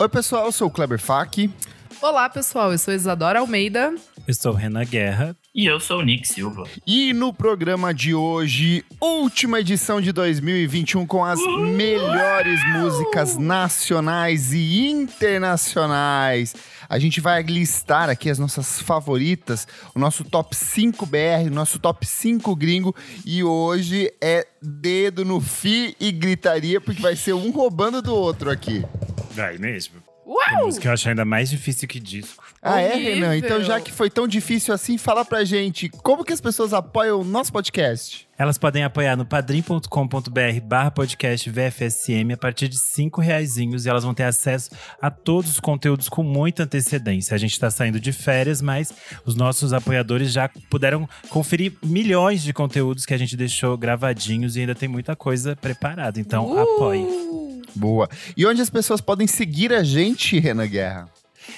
Oi, pessoal, eu sou o Kleber Fak. Olá, pessoal, eu sou Isadora Almeida. Eu sou Renan Guerra. E eu sou o Nick Silva. E no programa de hoje, última edição de 2021 com as melhores músicas nacionais e internacionais. A gente vai listar aqui as nossas favoritas, o nosso top 5 BR, o nosso top 5 gringo. E hoje é dedo no fi e gritaria, porque vai ser um roubando do outro aqui. Vai mesmo. Uau! música eu acho ainda mais difícil que disco. Ah, é, Horrível. Renan? Então, já que foi tão difícil assim, fala pra gente como que as pessoas apoiam o nosso podcast. Elas podem apoiar no padrim.com.br barra podcast VFSM a partir de cinco reaisinhos e elas vão ter acesso a todos os conteúdos com muita antecedência. A gente está saindo de férias, mas os nossos apoiadores já puderam conferir milhões de conteúdos que a gente deixou gravadinhos e ainda tem muita coisa preparada. Então, Uh! apoie. Boa. E onde as pessoas podem seguir a gente, Renan Guerra?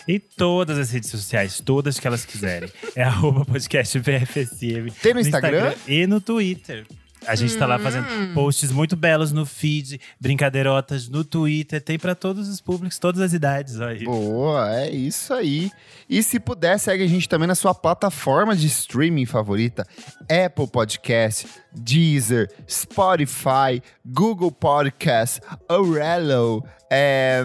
Em todas as redes sociais, todas que elas quiserem. É arroba podcast VFSM. Tem no Instagram? e no Twitter. A gente tá lá fazendo posts muito belos no feed, brincadeirotas no Twitter. Tem pra todos os públicos, todas as idades. Olha aí. Boa, é isso aí. E se puder, segue a gente também na sua plataforma de streaming favorita: Apple Podcast, Deezer, Spotify, Google Podcast, Aurelo. É,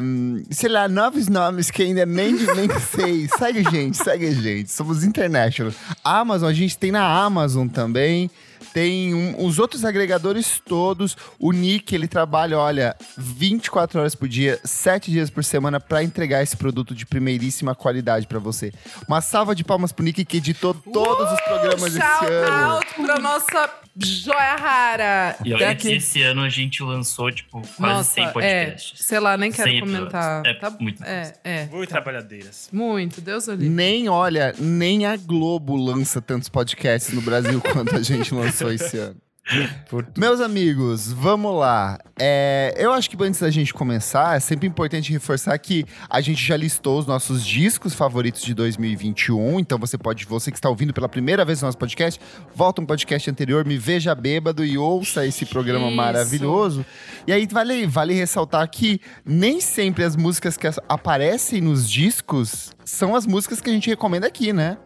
sei lá, novos nomes que ainda nem, nem sei. Segue a gente, segue a gente. Somos international. Amazon, a gente tem na Amazon também. Tem um- os outros agregadores todos. O Nick, ele trabalha, olha, 24 horas por dia, 7 dias por semana pra entregar esse produto de primeiríssima qualidade pra você. Uma salva de palmas pro Nick que editou todos os programas esse Shout ano. out pra nossa joia rara. E olha que esse ano a gente lançou, tipo, quase Nossa, 100 é, podcasts. sei lá, nem quero 100 comentar. É Tá- muito é, é. Muito trabalhadeiras. Muito, Deus livre. Nem, olha, nem a Globo lança tantos podcasts no Brasil quanto a gente lançou esse ano. Meus amigos, vamos lá. É, eu acho que antes da gente começar, é sempre importante reforçar que a gente já listou os nossos discos favoritos de 2021. Então você pode, você que está ouvindo pela primeira vez o nosso podcast, volta um podcast anterior, me veja bêbado e ouça esse programa Isso. maravilhoso. E aí vale, vale ressaltar que nem sempre as músicas que aparecem nos discos são as músicas que a gente recomenda aqui, né?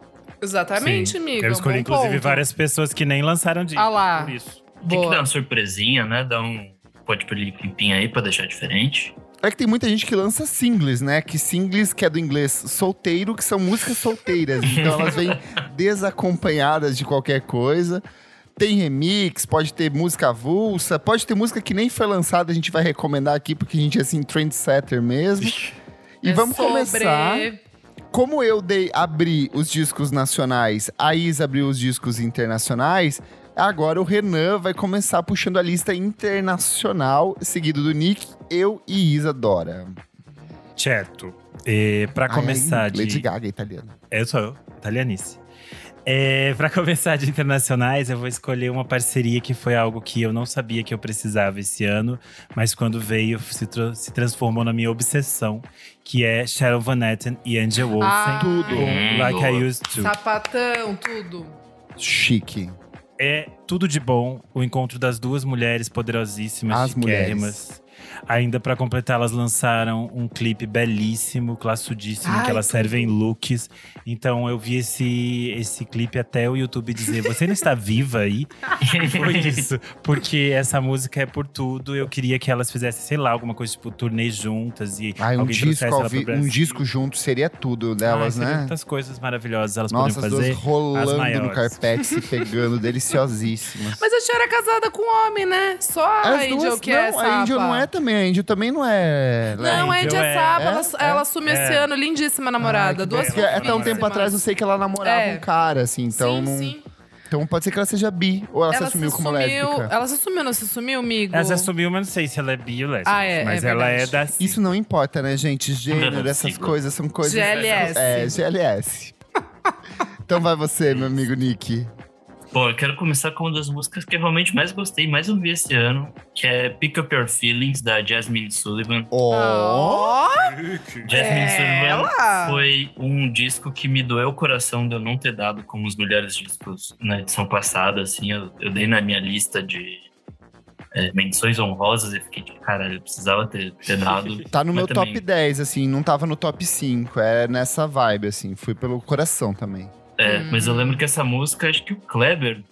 Exatamente, Sim. amigo. Eu escolhi, bom inclusive, ponto. várias pessoas que nem lançaram disco. Ah lá. Por isso. Tem que Boa. dar uma surpresinha, né? Dar um pode pimpim aí pra deixar diferente. É que tem muita gente que lança singles, né? Que singles, que é do inglês solteiro, que são músicas solteiras. Então elas vêm desacompanhadas de qualquer coisa. Tem remix, pode ter música avulsa, pode ter música que nem foi lançada, a gente vai recomendar aqui, porque a gente é assim, trendsetter mesmo. E É vamos sobre- começar. Como eu dei abri os discos nacionais, a Isa abriu os discos internacionais, agora o Renan vai começar puxando a lista internacional, seguido do Nick, eu e Isa Dora. Certo. E pra Ai, começar ai, de. Lady Gaga italiana. Eu sou eu, italianice. É, para começar de internacionais, eu vou escolher uma parceria que foi algo que eu não sabia que eu precisava esse ano, mas quando veio se, se transformou na minha obsessão, que é Sharon Van Etten e Angel Olsen Ah, Tudo. com Like I. Used To. Sapatão, tudo. Chique. É tudo de bom, o encontro das duas mulheres poderosíssimas, As chiquérrimas. Ainda pra completar, elas lançaram um clipe belíssimo, classudíssimo, Ai, que elas servem looks. Então eu vi esse, esse clipe até o YouTube dizer: Você não está viva aí? Foi isso. Porque essa música é por tudo. Eu queria que elas fizessem, sei lá, alguma coisa tipo turnê juntas e Ai, um disco, vi- um disco junto seria tudo delas, Ai, né? Muitas coisas maravilhosas elas Nossa, as poderiam duas fazer. rolando no maiores. carpete, se pegando, deliciosíssimas. Mas a tia era casada com um homem, né? Só a As Angel duas, que é não, a Angel sapa. não é também, a Angel também não é. Não, a Angel Angel é é- sapa. é, ela, é. ela assumiu esse É. ano. Lindíssima namorada. Duas. Porque Até um tempo atrás eu sei que ela namorava É. um cara, assim, então sim, não. sim. Então pode ser que ela seja bi, ou ela, se Ela assumiu se como assumiu. lésbica. Ela se assumiu, não se assumiu, amigo? Ela se assumiu, mas não sei se ela é bi ou lésbica. Ah, é, Mas é ela é da. Isso não importa, né, gente? Gênero, essas coisas são coisas. GLS. É, GLS. então vai você, meu amigo Nick. Bom, eu quero começar com uma das músicas que eu realmente mais gostei, mais ouvi esse ano, que é Pick Up Your Feelings, da Jasmine Sullivan. Ó, Jasmine Ela! Sullivan foi um disco que me doeu o coração de eu não ter dado como os melhores discos na edição passada, assim, eu, eu dei na minha lista de é, menções honrosas. Eu fiquei tipo, caralho, eu precisava ter, ter dado. Tá no Mas meu também- top 10, assim, não tava no top 5. É nessa vibe, assim. Fui pelo coração também. É, mas Hum. eu lembro que essa música, acho que o Kleber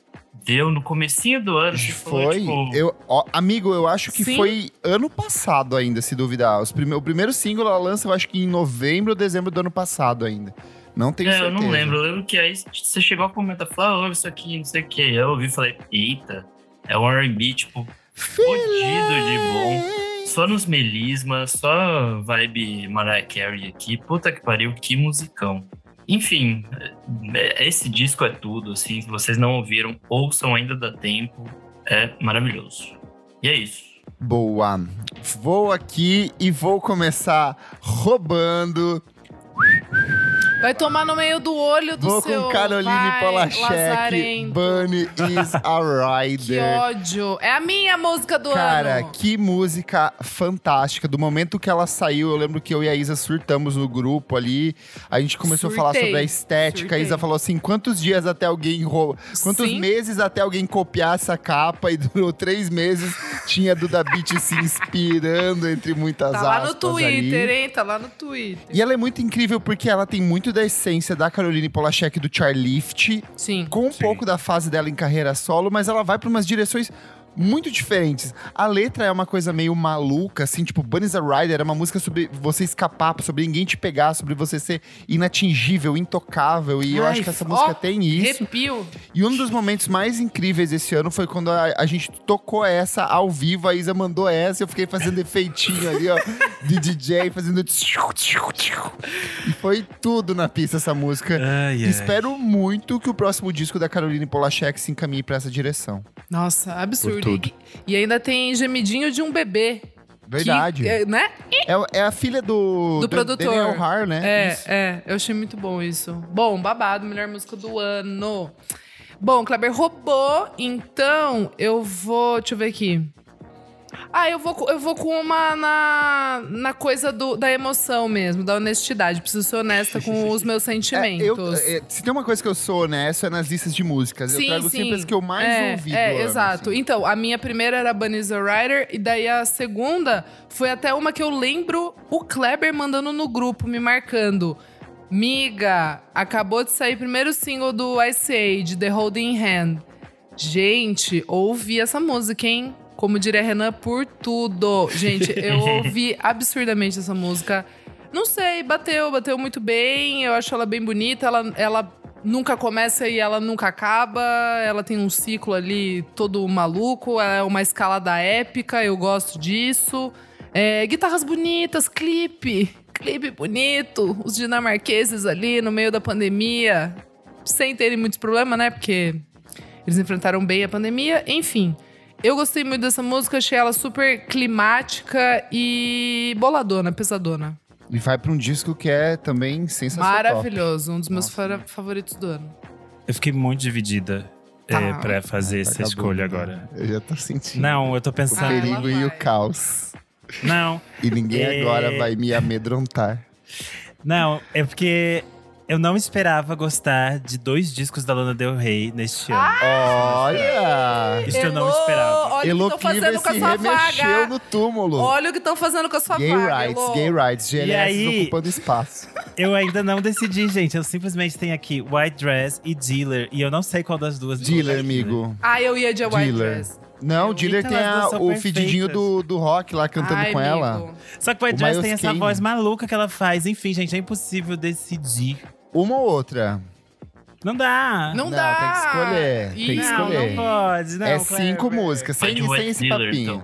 deu no comecinho do ano. que Foi. tipo, Eu, ó, amigo, eu acho que Sim. foi ano passado ainda, se duvidar. Os prime o primeiro single ela lança, eu acho que em novembro ou dezembro do ano passado ainda. Não tenho É, certeza. eu não lembro. Eu lembro que aí você chegou a comentar, falou, ah, ouve isso aqui, não sei o que. Aí eu ouvi e falei, eita, é um R&B, tipo, fodido de bom. Só nos melismas, só vibe Mariah Carey aqui. Puta que pariu, que musicão. Enfim, é- esse disco é tudo, assim. Se vocês não ouviram, ouçam ainda dá tempo. É maravilhoso. E é isso. Boa. Vou aqui e vou começar roubando. Vai tomar no meio do olho do Vou seu. com Caroline Polachek. Bunny is a Que Rider. ódio. É a minha música do Cara, ano. que música fantástica. Do momento que ela saiu, eu lembro que eu e a Isa surtamos no grupo ali. A gente começou a falar Surtei. sobre a estética. A Isa Surtei. falou assim: quantos dias até alguém rou... Quantos Sim. meses até alguém copiar essa capa? E durou três meses. Tinha a Duda Beat se inspirando, entre muitas Tá lá aspas. no Twitter, ali. hein? Tá lá no Twitter. E ela é muito incrível porque ela tem muito da essência da Caroline Polachek do Charlift, Sim. com um Sim. pouco da fase dela em carreira solo, mas ela vai para umas direções muito diferentes. A letra é uma coisa meio maluca, assim, tipo, Bunny's a Rider é uma música sobre você escapar, sobre ninguém te pegar, sobre você ser inatingível, intocável. E eu Ai, acho que essa ó, música tem isso. Arrepio. E um dos momentos mais incríveis desse ano foi quando a, a gente tocou essa ao vivo, a Isa mandou essa, eu fiquei fazendo efeitinho ali, ó, de DJ, fazendo. tchiu, tchiu, tchiu. E foi tudo na pista essa música. Ai, ai. Espero muito que o próximo disco da Caroline Polachek se encaminhe pra essa direção. Nossa, absurdo. Tudo. E, ainda tem gemidinho de um bebê. Verdade. Que, é, né? É, é a filha do, Do produtor. Daniel Har, né? É, Isso. é, eu achei muito bom isso. Bom, babado, melhor música do ano. Bom, Kleber roubou, então eu vou. Deixa eu ver aqui. Ah, eu vou, eu vou com uma na, na coisa do, da emoção mesmo, da honestidade. Preciso ser honesta com os meus É, sentimentos. eu- é, se tem uma coisa que eu sou honesto é nas listas de músicas. eu trago sempre as que eu mais é, ouvi. É, ano, exato. assim. Então, a minha primeira era Bunny's a Rider, e daí a segunda foi até uma que eu lembro o Kleber mandando no grupo, me marcando. Miga, acabou de sair o primeiro single do Ice Age, The Holding Hand. Gente, ouvi essa música, hein? Como diria Renan, por tudo. Gente, eu ouvi absurdamente essa música. Não sei, bateu, bateu muito bem. Eu acho ela bem bonita. Ela, ela nunca começa e ela nunca acaba. Ela tem um ciclo ali todo maluco. Ela é uma escalada épica, eu gosto disso. É, guitarras bonitas, clipe. Clipe bonito. Os dinamarqueses ali no meio da pandemia. Sem terem muitos problemas, né? Porque eles enfrentaram bem a pandemia. Enfim, eu gostei muito dessa música. Achei ela super climática e boladona, pesadona. E vai pra um disco que é também sensacional. Maravilhoso. Um dos meus Nossa. favoritos do ano. Eu fiquei muito dividida Tá. é, pra fazer essa Acabou, escolha né? agora. Eu já tô sentindo. Não, eu tô O pensando. Ah, perigo lá e o caos. Não, E ninguém É. agora vai me amedrontar. não, é porque eu não esperava gostar de dois discos da Lana Del Rey neste ano. Olha! Isso eu não Elô, esperava. Olha Elo o que estão fazendo com a se sua remexeu vaga. no túmulo. Olha o que estão fazendo com a sua Gay vaga. rights, Elô. gay rights, GLS aí- ocupando espaço. Eu ainda não decidi, gente. Eu simplesmente tenho aqui White Dress e Dealer. E eu não sei qual das duas. Dealer, aqui, né? amigo. Ah, eu ia de White Dealer. Dress. Não, o Dealer tem a- o fedidinho do, do rock lá cantando Ai, com ela. amigo. Só que White O Dress Miles tem essa voz maluca que ela faz. Enfim, gente, é impossível decidir. Uma ou outra. Não dá. Não, Não, dá. tem que escolher, tem que não, escolher. não pode. Não, é Kleber. cinco músicas, sem, sem White esse Dealer, papinho.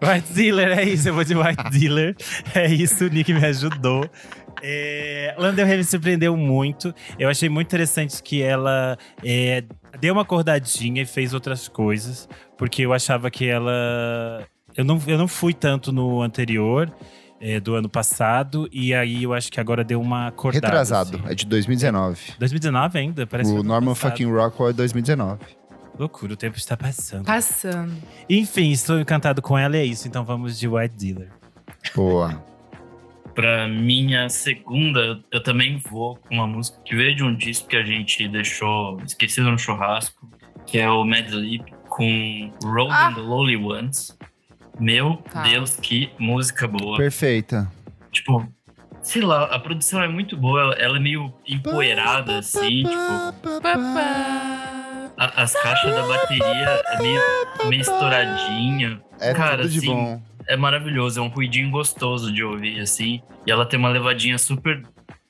então. White Dealer, é isso. Eu vou de White Dealer. É isso, o Nick me ajudou. É, Lana Del Rey me surpreendeu muito. Eu achei muito interessante que ela é, deu uma acordadinha e fez outras coisas. Porque eu achava que ela… Eu não, eu não fui tanto no anterior, é, do ano passado. E aí eu acho que agora deu uma acordada. Retrasado, assim. é de 2019. 2019 ainda? Parece que o ano Norman passado. Fucking Rockwell é 2019. Loucura, o tempo está passando. Passando. Enfim, estou encantado com ela e é isso. Então vamos de White Dealer. Boa. Pra minha segunda, eu também vou com uma música que veio de um disco que a gente deixou esquecido no churrasco, que é o Mad Lib com Road Ah. and the Lowly Ones. Meu Tá. Deus, que música boa. Perfeita. Tipo, sei lá, a produção é muito boa. ela- é meio empoeirada, assim, tipo. A- as caixas da bateria é meio, meio estouradinha. É Cara, tudo de assim, bom. É maravilhoso, é um ruidinho gostoso de ouvir, assim. E ela tem uma levadinha super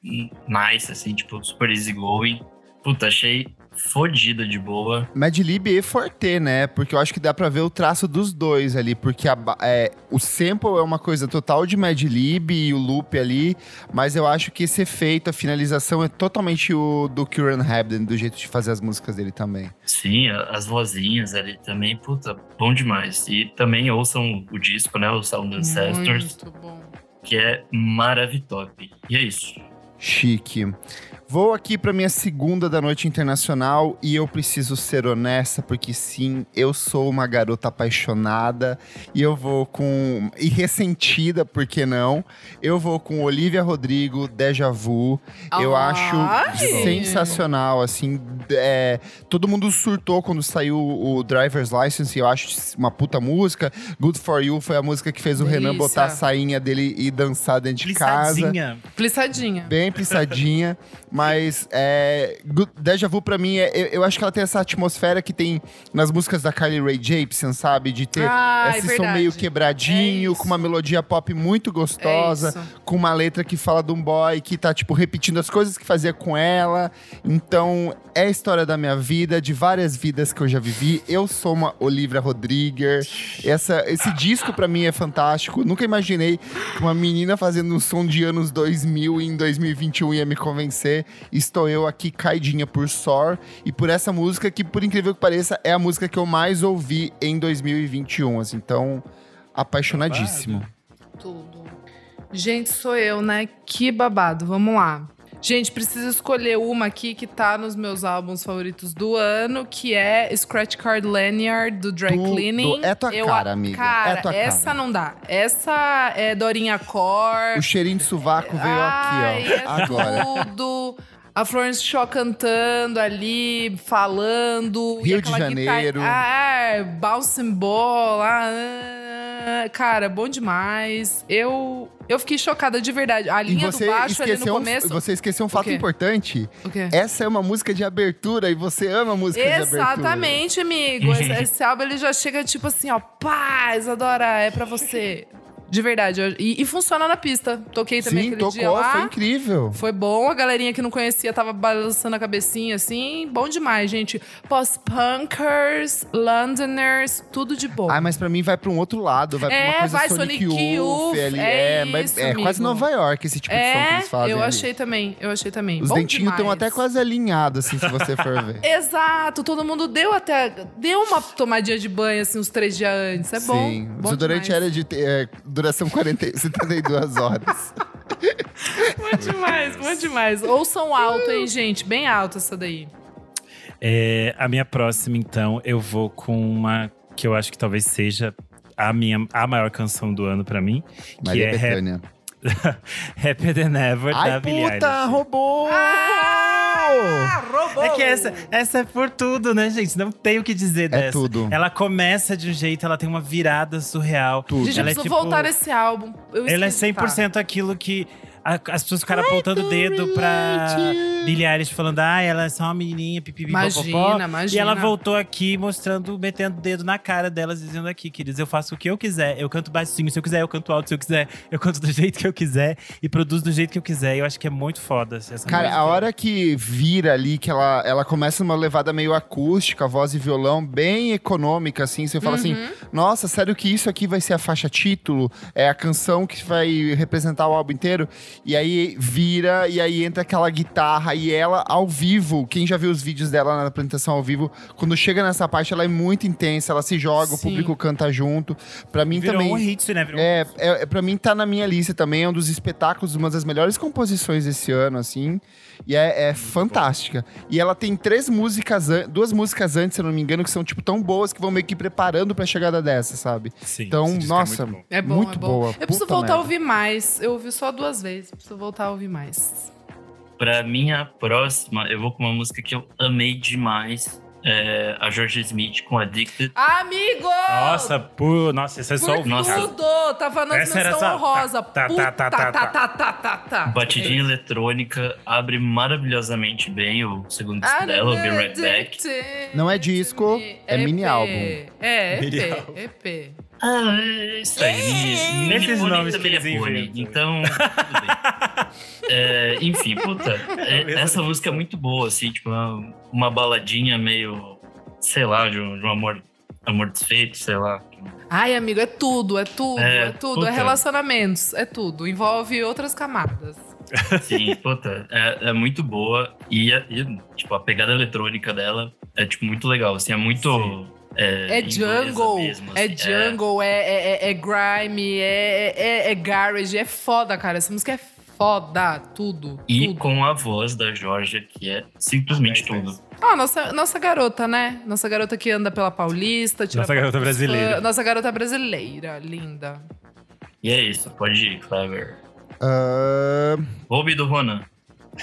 nice, assim, tipo, super easygoing. Puta, achei fodida de boa. Mad Lib e Forte, né? Porque eu acho que dá pra ver o traço dos dois ali. Porque a ba- é, o sample é uma coisa total de Mad Lib e o loop ali. Mas eu acho que esse efeito, a finalização é totalmente o do Kieran Hebden, do jeito de fazer as músicas dele também. Sim, as vozinhas ali também, puta, bom demais. E também ouçam o disco, né? O Sound Ancestors, Muito bom. que é maravitop. E é isso. Chique. Vou aqui para minha segunda da noite internacional e eu preciso ser honesta porque sim, eu sou uma garota apaixonada e eu vou com e ressentida, por que não? Eu vou com Olivia Rodrigo, Deja Vu. Eu acho Ai! sensacional, assim, é, todo mundo surtou quando saiu o Driver's License, eu acho uma puta música. Good For You foi a música que fez o Renan Delícia. botar a sainha dele e dançar dentro de casa. Plissadinha. Plissadinha. Bem pissadinha, mas é, Deja Vu pra mim, é, eu, eu acho que ela tem essa atmosfera que tem nas músicas da Kylie Rae Jepsen, sabe? De ter Ah, é esse som verdade. meio quebradinho, É com uma melodia pop muito gostosa, É com uma letra que fala de um boy que tá, tipo, repetindo as coisas que fazia com ela. Então, é a história da minha vida, de várias vidas que eu já vivi. Eu sou uma Olivia Rodrigues. Essa, esse disco pra mim é fantástico. Nunca imaginei que uma menina fazendo um som de anos 2000 e em 2021 ia me convencer. Estou eu aqui caidinha por Sor e por essa música que, por incrível que pareça, é a música que eu mais ouvi em 2021. Assim, então, apaixonadíssimo. Tudo. Gente, sou eu, né? Que babado. Vamos lá. Gente, preciso escolher uma aqui que tá nos meus álbuns favoritos do ano, que é Scratch Card Lanyard, do Dry. Cleaning. É tua Eu cara, amiga. Cara, É tua essa cara. não dá. Essa é Dorinha Cor. O cheirinho de sovaco veio Ai, aqui, é ó. Agora. tudo. A Florence Shaw cantando ali, falando. Rio de Janeiro. Guitarra, ah, bouncing ball. Ah, cara, bom demais. Eu, eu fiquei chocada de verdade. A linha você do baixo ali no esqueceu, um, começo. você esqueceu um fato importante. Essa é uma música de abertura e você ama música de abertura. Exatamente, amigo. Esse, esse álbum ele já chega tipo assim, ó, paz, adora, é pra você. De verdade. eu- E, e funciona na pista. Toquei também Sim, aquele tocou, dia lá. foi incrível. Foi bom, a galerinha que não conhecia tava balançando a cabecinha assim. Bom demais, gente. Post-punkers, Londoners, tudo de bom. Ah, mas pra mim vai pra um outro lado, vai pra É, uma coisa vai Sonic, Sonic Youth, Youth, é mas isso, é quase. Nova York esse tipo de som que é, eles fazem. eu ali. achei também, eu achei também. Os bom dentinhos estão até quase alinhados, assim, se você for ver. Exato, todo mundo deu até. Deu uma tomadinha de banho, assim, uns três dias antes. É bom. Sim, bom desodorante demais. era de é, duração 40, 72 horas. Bom demais, bom demais. Ouçam alto, hein, gente? Bem alto essa daí. É, a minha próxima, então, eu vou com uma que eu acho que talvez seja a minha a maior canção do ano pra mim, que Maria é Hap- Bethânia. Happier Than Ever da Ai, Billie puta, Eilish. roubou! Roubou! É que essa, essa é por tudo, né, gente? Não tem o que dizer É dessa. tudo. Ela começa de um jeito, ela tem uma virada surreal. Tudo. Gente, eu ela é preciso tipo- voltar nesse álbum. Eu Ela é esqueci, tá. 100% aquilo que as pessoas ficaram apontando o dedo pra Billie Eilish, falando, ah, ela é só uma menininha, pipipi, Imagina, popopó. imagina. E ela voltou aqui mostrando, metendo o dedo na cara delas, dizendo aqui, queridos, eu faço o que eu quiser. Eu canto baixinho, se eu quiser, eu canto alto, se eu quiser. Eu canto do jeito que eu quiser e produzo do jeito que eu quiser. Eu acho que é muito foda essa Cara, música. a hora que vira ali, que ela, ela começa numa levada meio acústica, voz e violão, bem econômica, assim. Você fala assim, Uhum. nossa, sério que isso aqui vai ser a faixa título? É a canção que vai representar o álbum inteiro? E aí vira, e aí entra aquela guitarra, e ela ao vivo, quem já viu os vídeos dela na apresentação ao vivo, quando chega nessa parte, ela é muito intensa, ela se joga, o Sim. público canta junto. Pra mim Virou também... um hit, né? Virou é, é, pra mim tá na minha lista também, é um dos espetáculos, uma das melhores composições desse ano, assim. E é, é fantástica. E ela tem três músicas, duas músicas antes, se eu não me engano, que são, tipo, tão boas que vão meio que preparando pra chegada dessa, sabe? Sim, Então, disco é nossa, muito bom. É bom, muito é bom. boa. Eu preciso Puta voltar a merda. ouvir mais. Eu ouvi só duas vezes. Preciso voltar a ouvir mais. Pra minha próxima, eu vou com uma música que eu amei demais. É, a George Smith com Addicted. Amigo! Nossa, por, nossa, isso é só Por ouvir. Tudo! Tava na Essa era menção honrosa. tá, tá, Puta, tá, tá, tá. tá, tá, tá, tá. Batidinha eletrônica abre maravilhosamente bem o segundo disco Ah, dela, o Be Right Back. Não é disco, é mini EP. álbum. É, Mini EP. EP. Ah, é isso aí. Mini, mini Esses Pony nomes que é eles Pony. inventam. Então, tudo bem. É, enfim, puta, é- mesmo essa música é muito boa, assim, tipo, uma, uma baladinha meio, sei lá, de um, de um amor, amor desfeito, sei lá. Ai, amigo, é tudo, é tudo, é, É, tudo. É puta. relacionamentos, é tudo. Envolve outras camadas. Sim, puta, é, é muito boa. E, a- e, tipo, a pegada eletrônica dela é, tipo, muito legal, assim, é muito... Sim. É inglesa jungle, mesmo, é assim, jungle, é, é, é, é grime, é, é, é garage, é foda, cara. Essa música é foda, tudo, E tudo. com a voz da Georgia, que é simplesmente É, é tudo. Ah, nossa, nossa garota, né? Nossa garota que anda pela Paulista. tira Nossa garota brasileira. Nossa garota brasileira, linda. E é isso, pode ir, Clever. Roube do Ronan.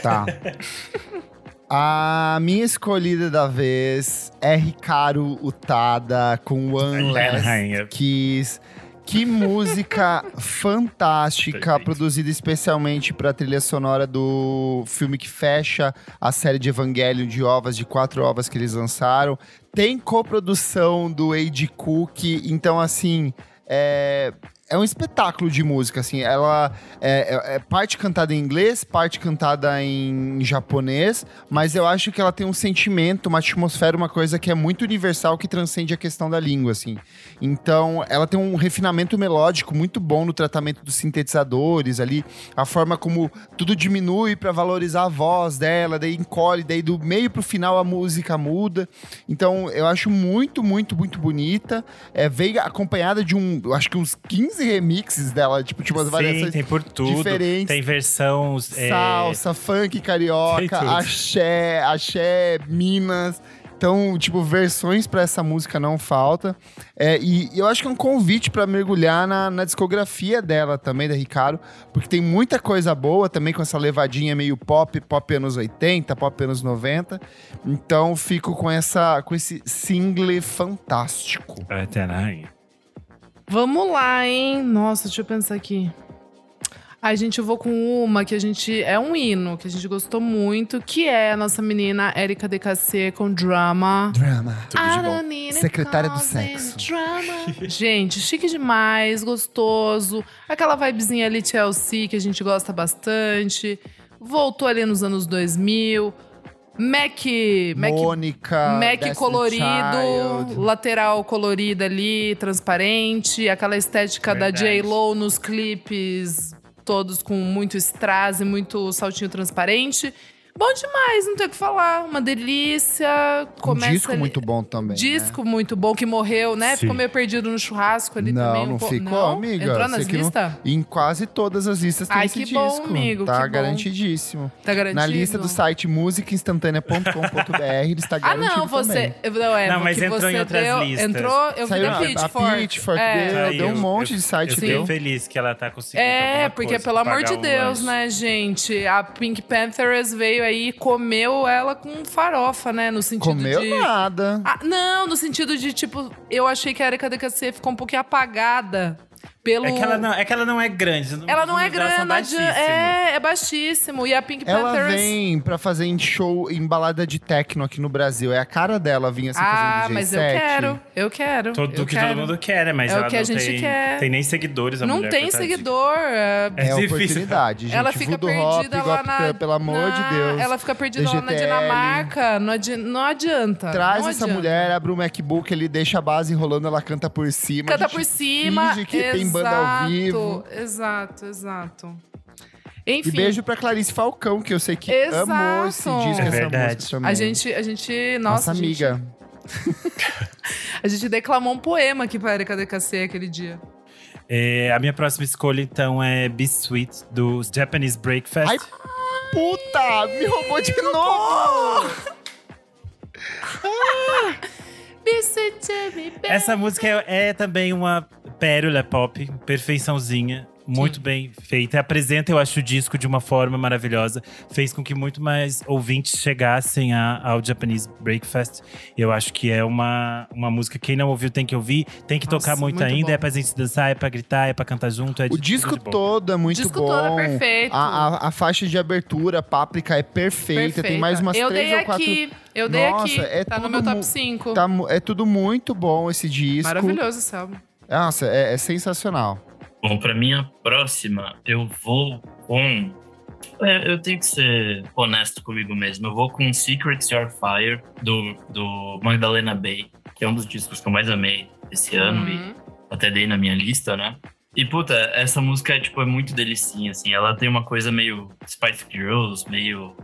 tá. A minha escolhida da vez é Ricardo Utada com One Last Rainha. Kiss. Que música fantástica, produzida especialmente para a trilha sonora do filme que fecha a série de Evangelho de ovas, de quatro ovas que eles lançaram. Tem coprodução do A.D. Cook, então assim, é, é um espetáculo de música, assim. Ela é, é- é parte cantada em inglês, parte cantada em japonês, mas eu acho que ela tem um sentimento, uma atmosfera, uma coisa que é muito universal, que transcende a questão da língua, assim. Então, ela tem um refinamento melódico muito bom no tratamento dos sintetizadores ali, a forma como tudo diminui para valorizar a voz dela, daí encolhe, daí do meio pro final a música muda. Então, eu acho muito, muito, muito bonita. É, veio acompanhada de um, acho que uns 15 remixes dela, tipo, tipo umas Sim, variações tem por tudo. diferentes. Tem versão. é, salsa, funk carioca, axé, axé, Minas. Então, tipo, versões pra essa música não falta. É, e eu acho que é um convite pra mergulhar na, na discografia dela também, da Ricardo, porque tem muita coisa boa também com essa levadinha meio pop, pop anos 80, pop anos 90. Então, fico com essa com esse single fantástico. É. Vamos lá, hein? Nossa, deixa eu pensar aqui. Ai, gente, eu vou com uma que a gente. É um hino que a gente gostou muito, que é a nossa menina Erika DKC com drama. Drama. Tudo de I bom. don't need Secretária do sexo. drama. gente, chique demais, gostoso. Aquela vibezinha ali TLC que a gente gosta bastante. Voltou ali nos anos 2000. Mac. Mac Mônica. Mac colorido, Child. lateral colorida ali, transparente, aquela estética da Verdade. J-Lo nos clipes, todos com muito strass e muito saltinho transparente. Bom demais, não tem o que falar. Uma delícia. Um Começa disco ali- muito bom também. né? Disco muito bom que morreu, né? Sim. Ficou meio perdido no churrasco ali Não, também. um não po- ficou, não? amiga. Entrou nas que não- listas? Em quase todas as listas tem Ai, esse que bom, disco. amigo, Tá que bom. garantidíssimo. Tá garantido? Na lista do site musicainstantanea.com.br ele está Ah, garantido não, você. também. Não, é, Não, mas que entrou você em outras deu, listas. Entrou, eu Saiu vi da a- Pitchfork. a Pitchfork é. deu, Saiu. deu um monte Eu- de site Eu fiquei feliz que ela tá conseguindo. É, porque pelo amor de um Deus, né, gente? A Pink Panthers veio aí e comeu ela com farofa, né? No sentido Comeu de. nada. Ah, não, no sentido de, tipo, eu achei que a Erika DKC ficou um pouquinho apagada pelo. É que ela não é, que ela não é grande. Ela não é grande, baixíssimos. é, é baixíssimo. E a Pink Ela Panthers. vem pra fazer em show, em balada de techno aqui no Brasil. É a cara dela, vinha assim ah, fazendo DJ mas eu set. quero, eu quero. Todo, eu que quero. todo mundo quer, né? Mas É o ela que a não gente tem, quer. tem nem seguidores, a Não mulher, tem seguidor. é, É É a difícil. oportunidade, gente. Ela fica Voodoo perdida Hop, lá na. Up, pelo amor de na- Deus. Ela fica perdida lá na DGTL. Dinamarca. Não, adi não adianta. Traz não essa adianta. mulher, abre o MacBook, ele deixa a base rolando, ela canta por cima. Canta a por cima. Que exato, tem banda ao vivo. Exato, exato. Enfim. E beijo pra Clarice Falcão, que eu sei que Exato. amou esse disco, É essa verdade. música também. A gente, a gente, nossa, Nossa a gente- amiga. A gente declamou um poema aqui pra Erika DKC aquele dia. É, a minha próxima escolha, então, é Be Sweet, do Japanese Breakfast. Ai, puta! Me roubou de novo! Be sweet to me, baby. Essa música é, é também uma pérola pop, perfeiçãozinha. muito bem feita. Apresenta, eu acho, o disco de uma forma maravilhosa. Fez com que muito mais ouvintes chegassem a- ao Japanese Breakfast. Eu acho que é uma, uma música que quem não ouviu tem que ouvir, tem que Nossa, tocar muito, muito ainda. bom. É pra gente dançar, é pra gritar, é pra cantar junto. É O tudo disco de bom. todo é muito disco bom. todo é perfeito. A, a- a faixa de abertura, Páprica, é perfeita. Tem mais umas eu três ou quatro. aqui, eu dei Nossa, aqui. é tá no tudo meu top mu- 5. Tá é tudo muito bom esse disco. Maravilhoso esse álbum. Nossa, é, é sensacional. Bom, pra minha próxima, eu vou com. É, eu tenho que ser honesto comigo mesmo. Eu vou com Secrets Your Fire, do, do Magdalena Bay, que é um dos discos que eu mais amei esse ano e Uhum. até dei na minha lista, né? E, puta, essa música é, tipo, é muito delicinha, assim. Ela tem uma coisa meio Spice Girls, meio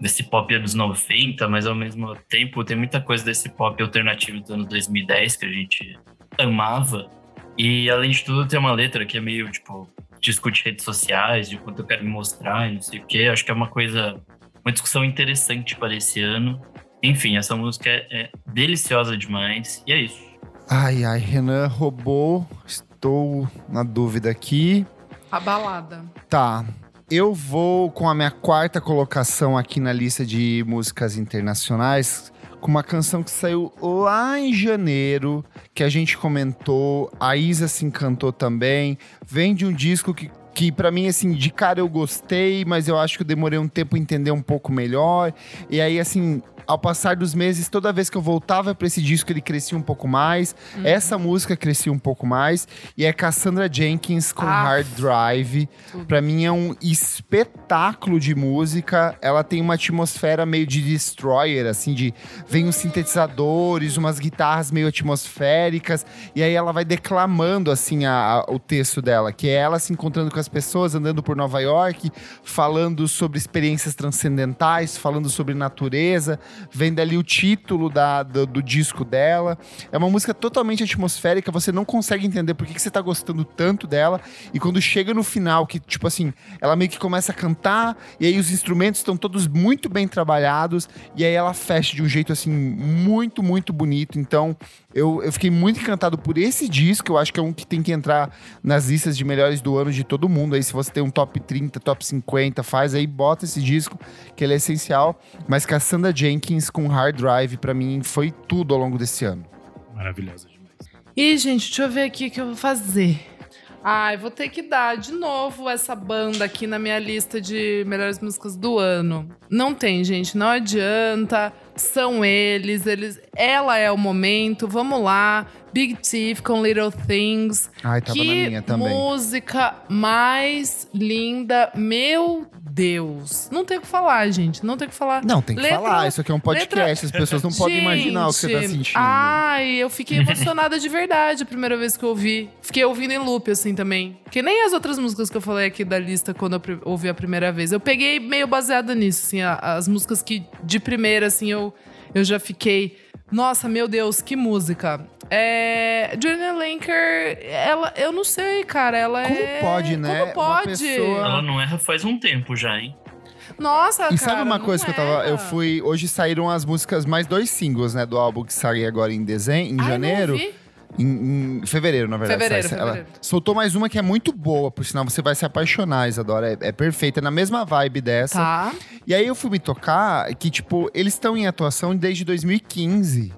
desse pop anos 90, mas ao mesmo tempo tem muita coisa desse pop alternativo dos anos 2010 que a gente amava. E, além de tudo, tem uma letra que é meio, tipo, discute redes sociais, de quanto eu quero me mostrar e não sei o quê. Acho que é uma coisa, uma discussão interessante para esse ano. Enfim, essa música é, é deliciosa demais. E é isso. Ai, ai, Renan roubou. Estou na dúvida aqui. A balada. Tá. Eu vou com a minha quarta colocação aqui na lista de músicas internacionais, com uma canção que saiu lá em janeiro, que a gente comentou, a Isa se encantou também. Vem de um disco que, que para mim, assim, de cara eu gostei, mas eu acho que eu demorei um tempo a entender um pouco melhor. E aí, assim, ao passar dos meses, toda vez que eu voltava para esse disco, ele crescia um pouco mais. Essa música crescia um pouco mais. E é Cassandra Jenkins com Ah. Hard Drive. Pra mim é um espetáculo de música. Ela tem uma atmosfera meio de Destroyer, assim, de vem uns sintetizadores, umas guitarras meio atmosféricas, e aí ela vai declamando assim a- a- o texto dela, que é ela se encontrando com as pessoas, andando por Nova York, falando sobre experiências transcendentais, falando sobre natureza, vendo ali o título da, do, do disco dela. É uma música totalmente atmosférica, você não consegue entender por que, que você tá gostando tanto dela. E quando chega no final, que, tipo assim, ela meio que começa a cantar, e aí os instrumentos estão todos muito bem trabalhados, e aí ela fecha de um jeito, assim, muito, muito bonito. Então, eu, eu fiquei muito encantado por esse disco, eu acho que é um que tem que entrar nas listas de melhores do ano de todo mundo. Aí, se você tem um top 30, top 50, faz aí, bota esse disco, que ele é essencial. Mas Cassandra Jenkins com Hard Drive, pra mim, foi tudo ao longo desse ano. Maravilhosa demais. Ih, gente, deixa eu ver aqui o que eu vou fazer. Ai, vou ter que dar de novo essa banda aqui na minha lista de melhores músicas do ano. Não tem, gente, não adianta. São eles, eles. Ela é o momento. Vamos lá. Big Thief com Little Things. Ai, tava que na minha também. música mais linda, meu Deus. Não tem o que falar, gente. Não tem o que falar. Não, tem que Letra- falar. Isso aqui é um podcast. As pessoas não podem imaginar o que você tá sentindo. Ai, eu fiquei emocionada de verdade a primeira vez que eu ouvi. Fiquei ouvindo em loop, assim, também. Que nem as outras músicas que eu falei aqui da lista quando eu ouvi a primeira vez. Eu peguei meio baseada nisso, assim, as músicas que de primeira, assim, eu, eu já fiquei. Nossa, meu Deus, que música. É. Johnny Lanker, ela. Eu não sei, cara. Ela Como é. pode, né? Como Uma pode? pessoa- Ela não erra faz um tempo já, hein? Nossa, cara. E sabe uma não coisa que eu tava. era. Eu fui. Hoje saíram as músicas, mais dois singles, né? Do álbum que sai agora em dezembro, em Ai, não janeiro. Em, em fevereiro, na verdade. Fevereiro, fevereiro. soltou mais uma que é muito boa, por sinal você vai se apaixonar, Isadora. É, é perfeita, é na mesma vibe dessa. Tá. E aí eu fui me tocar que, tipo, eles estão em atuação desde 2015.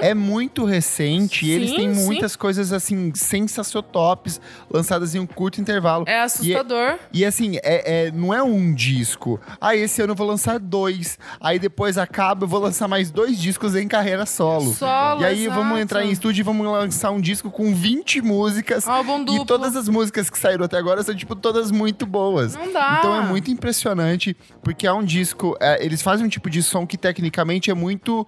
É muito recente e eles Sim, têm sim. muitas coisas, assim, sensacionops lançadas em um curto intervalo. É assustador. E assim, é, é- não é um disco. Ah, esse ano eu vou lançar dois. Aí depois acaba, eu vou lançar mais dois discos em carreira solo. Solo, e aí exato. vamos entrar em estúdio e vamos lançar um disco com 20 músicas. Álbum duplo. E todas as músicas que saíram até agora são, tipo, todas muito boas. Não dá. Então é muito impressionante, porque é um disco. é, eles fazem um tipo de som que tecnicamente é muito.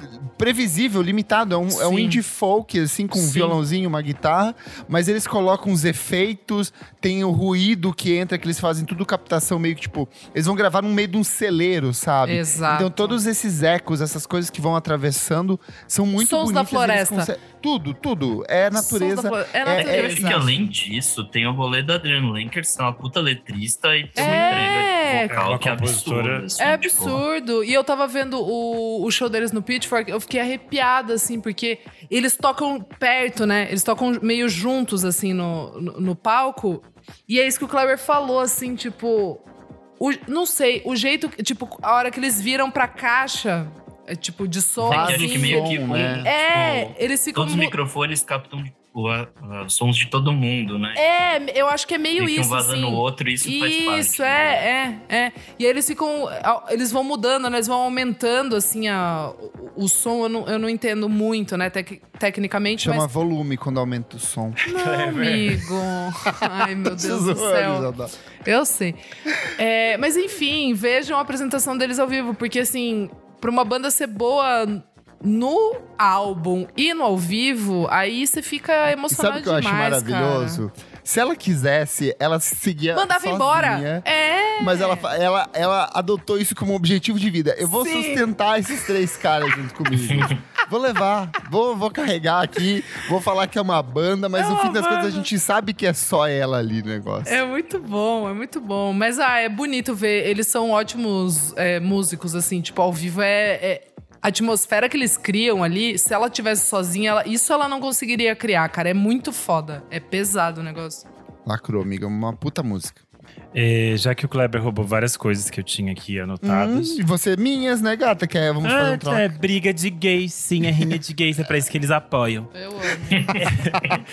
É, é, previsível, limitado. É um, é um indie folk, assim, com um violãozinho, uma guitarra. Mas eles colocam os efeitos, tem o ruído que entra, que eles fazem tudo captação meio que, tipo... Eles vão gravar no meio de um celeiro, sabe? Exato. Então todos esses ecos, essas coisas que vão atravessando, são muito Sons da bonitas. floresta. Tudo, tudo. É natureza. É é- natureza. Eu acho que além disso, tem o rolê da Adriana Lankers, que é uma puta letrista e tem uma entrega. É, É, vocal uma que é absurdo. assim, É tipo, absurdo. E eu tava vendo o, o show deles no Pitchfork, eu fiquei arrepiada, assim, porque eles tocam perto, né? Eles tocam meio juntos, assim, no, no, no palco. E é isso que o Kleber falou, assim, tipo. o- não sei, o jeito. que- Tipo, a hora que eles viram pra caixa, é, tipo, de som, É que assim. que meio que né? É, tipo, eles ficam. todos os microfones captam sons de todo mundo, né? É, eu acho que é meio que um isso, vazando assim. o outro, e isso, faz parte. Isso, né? é, é, é. E aí eles ficam. Eles vão mudando, né? Eles vão aumentando, assim, a, o, o som. Eu não, eu não entendo muito, né? tec- tecnicamente, Chama mas. volume quando aumenta o som. Não, amigo. Ai, meu Deus do céu. Eu sei. É, mas enfim, vejam a apresentação deles ao vivo, porque assim, pra uma banda ser boa no álbum e no ao vivo, aí você fica emocionado sabe o que eu acho demais, maravilhoso? Se ela quisesse, ela seguia Cara. Mandava sozinha, embora. É. Mas ela, ela, ela adotou isso como objetivo de vida. Eu vou Sim. sustentar esses três caras junto comigo. vou levar, vou, vou carregar aqui, vou falar que é uma banda, mas É no fim das contas a banda. gente sabe que é só ela ali no negócio. É muito bom, é muito bom. Mas ah, é bonito ver. Eles são ótimos é, músicos, assim, tipo, ao vivo é. é- A atmosfera que eles criam ali, se ela tivesse sozinha, ela- isso ela não conseguiria criar, cara. É muito foda. É pesado o negócio. Lacrou, amiga, uma puta música. É, já que o Kleber roubou várias coisas que eu tinha aqui anotadas. Hum, e você, minhas, né, gata? Que é, vamos fazer um Ah, troço. é briga de gays, sim, é rinha de gays, é pra isso que eles apoiam. Eu amo.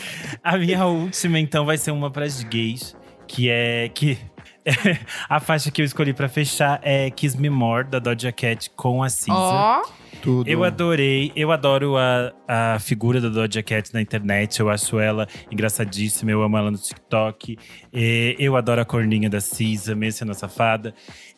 A minha última, então, vai ser uma pras gays, que é que a faixa que eu escolhi pra fechar é Kiss Me More, da Doja Cat com a Cisa. Ó, Tudo. Eu adorei, eu adoro a, a figura da Doja Cat na internet, eu acho ela engraçadíssima, eu amo ela no TikTok. E eu adoro a corninha da Cisa, mesmo sendo safada.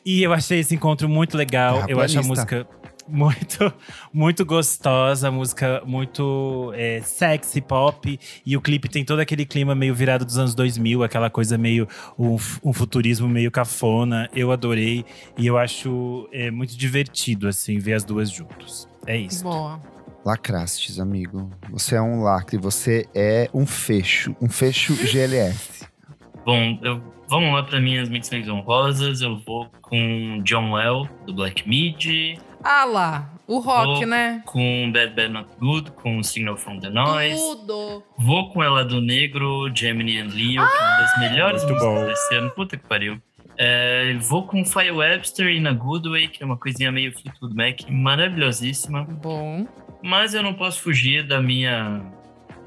E eu achei esse encontro muito legal, eu acho a música muito, muito gostosa, a música muito é, sexy, pop. E o clipe tem todo aquele clima meio virado dos anos 2000, aquela coisa meio, um, um futurismo meio cafona. Eu adorei e eu acho é, muito divertido, assim, ver as duas juntos. É isso. boa. Lacrastes, amigo. Você é um lacre, você é um fecho. Um fecho GLS. Bom, eu, vamos lá para minhas menções honrosas. Eu vou com John Well, do Black Midi, Ah lá, o rock, Oh. né? com Bad Bad Not Good, com Signal from the Noise. Tudo. Vou com ela do Negro, Gemini and Leo, que é uma das melhores Muito músicas bom. desse ano. Puta que pariu. É, vou com Fire Webster e na Good Way, que é uma coisinha meio Fleetwood Mac, maravilhosíssima. Bom. Mas eu não posso fugir da minha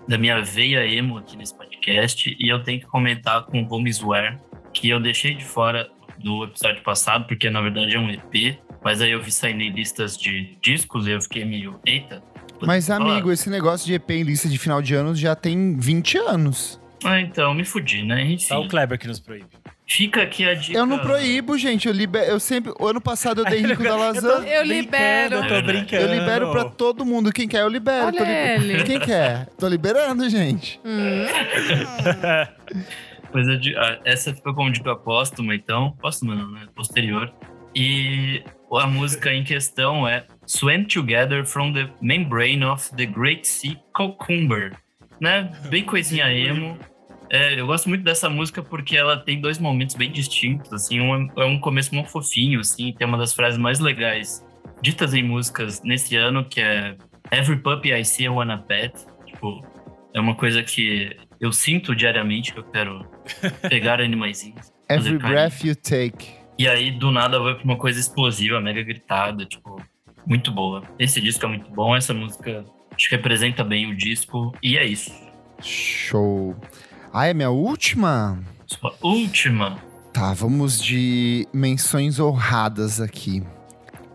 da minha veia emo aqui nesse podcast e eu tenho que comentar com Home Swear, que eu deixei de fora do episódio passado, porque na verdade é um EP, mas aí eu vi saindo em listas de discos e eu fiquei meio, eita. Mas, falar. amigo, esse negócio de EP em lista de final de ano já tem 20 anos. Ah, então, me fudi, né? Enfim, Só o Kleber que nos proíbe. fica aqui a dica. Eu não proíbo, gente. Eu, liber... eu sempre. O ano passado eu dei Rico da Lasanha. Eu libero. Eu tô brincando. Eu libero pra todo mundo. Quem quer, eu libero. Olha Tô li- ele. Quem quer? Tô liberando, gente. Hum. Pois a di- a- essa ficou como dica póstuma, então. Póstuma não, né? Posterior. E a música em questão é Swim Together from the Membrane of the Great Sea Cucumber. Né? Bem coisinha emo. É, eu gosto muito dessa música porque ela tem dois momentos bem distintos, assim. Um é um começo muito fofinho, assim. Tem uma das frases mais legais ditas em músicas nesse ano, que é Every puppy I see I wanna pet. Tipo, é uma coisa que eu sinto diariamente que eu quero pegar animaizinhos. Every breath you take. E aí, do nada, vai pra uma coisa explosiva, mega gritada, tipo, muito boa. Esse disco é muito bom, essa música acho que representa bem o disco, e é isso. Show. Ah, é minha última? Sua última. Tá, vamos de menções honradas aqui.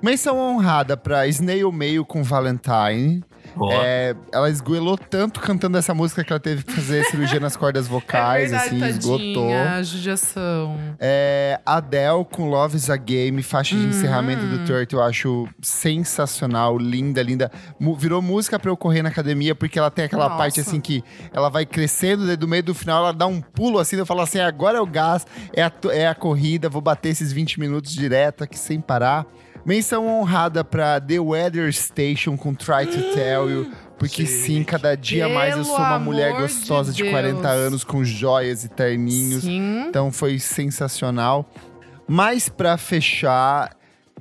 Menção honrada pra Snail Mail com Valentine. É, ela esgoelou tanto cantando essa música que ela teve que fazer cirurgia nas cordas vocais, é verdade, assim, esgotou. tadinha, a judiação. É, Adele com Love is a Game, faixa de Uhum. encerramento do Turtle, eu acho sensacional, linda, linda. Mu- virou música pra eu correr na academia, porque ela tem aquela Nossa. parte assim que ela vai crescendo, do meio do final ela dá um pulo assim, eu falo assim, agora é o gás, é a, é a corrida, vou bater esses 20 minutos direto aqui sem parar. Menção honrada pra The Weather Station com Try to Tell You, porque sim, cada dia mais eu Pelo sou uma mulher amor de gostosa de, 40 Deus. anos com joias e terninhos. Sim. Então foi sensacional. Mas pra fechar,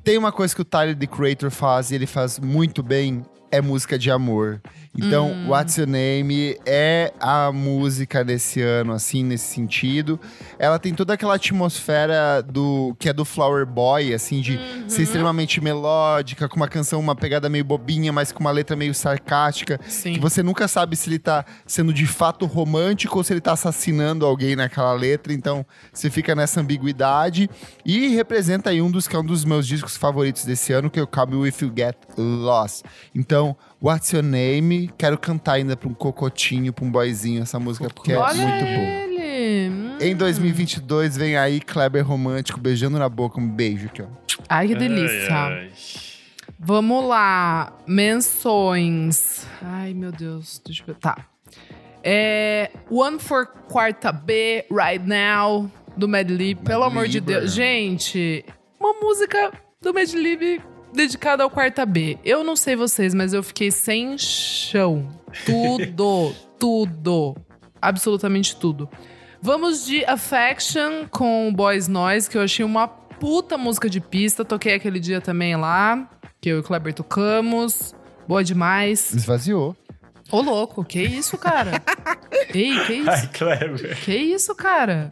tem uma coisa que o Tyler, the Creator, faz e ele faz muito bem, é música de amor. Então, Hum. What's Your Name é a música desse ano, assim, nesse sentido. Ela tem toda aquela atmosfera do que é do Flower Boy, assim, de Uhum. ser extremamente melódica, com uma canção, uma pegada meio bobinha, mas com uma letra meio sarcástica. Sim. Que você nunca sabe se ele tá sendo de fato romântico ou se ele tá assassinando alguém naquela letra. Então, você fica nessa ambiguidade. E representa aí um dos que é um dos meus discos favoritos desse ano, que é o Come If You Get Lost. Então, What's Your Name? Quero cantar ainda pra um cocotinho, pra um boyzinho essa música, porque é Olha muito boa. Hum. Em 2022 vem aí Kleber Romântico, beijando na boca, um beijo aqui, ó. Ai, que delícia. Ai, ai. Vamos lá. Menções. Ai, meu Deus. Deixa eu ver. Tá. É, One for Quarta B, Right Now, do Madlib. Pelo amor de. Deus. Gente, uma música do Madlib dedicada ao Quarta B. Eu não sei vocês, mas eu fiquei sem chão. Tudo, tudo. Absolutamente tudo. Vamos de Affection com Boys Noise, que eu achei uma puta música de pista. Toquei aquele dia também lá, que eu e o Kleber tocamos. Boa demais. Esvaziou. Ô, louco, que isso, cara? Ei, que isso? Ai, Kleber. Que isso, cara?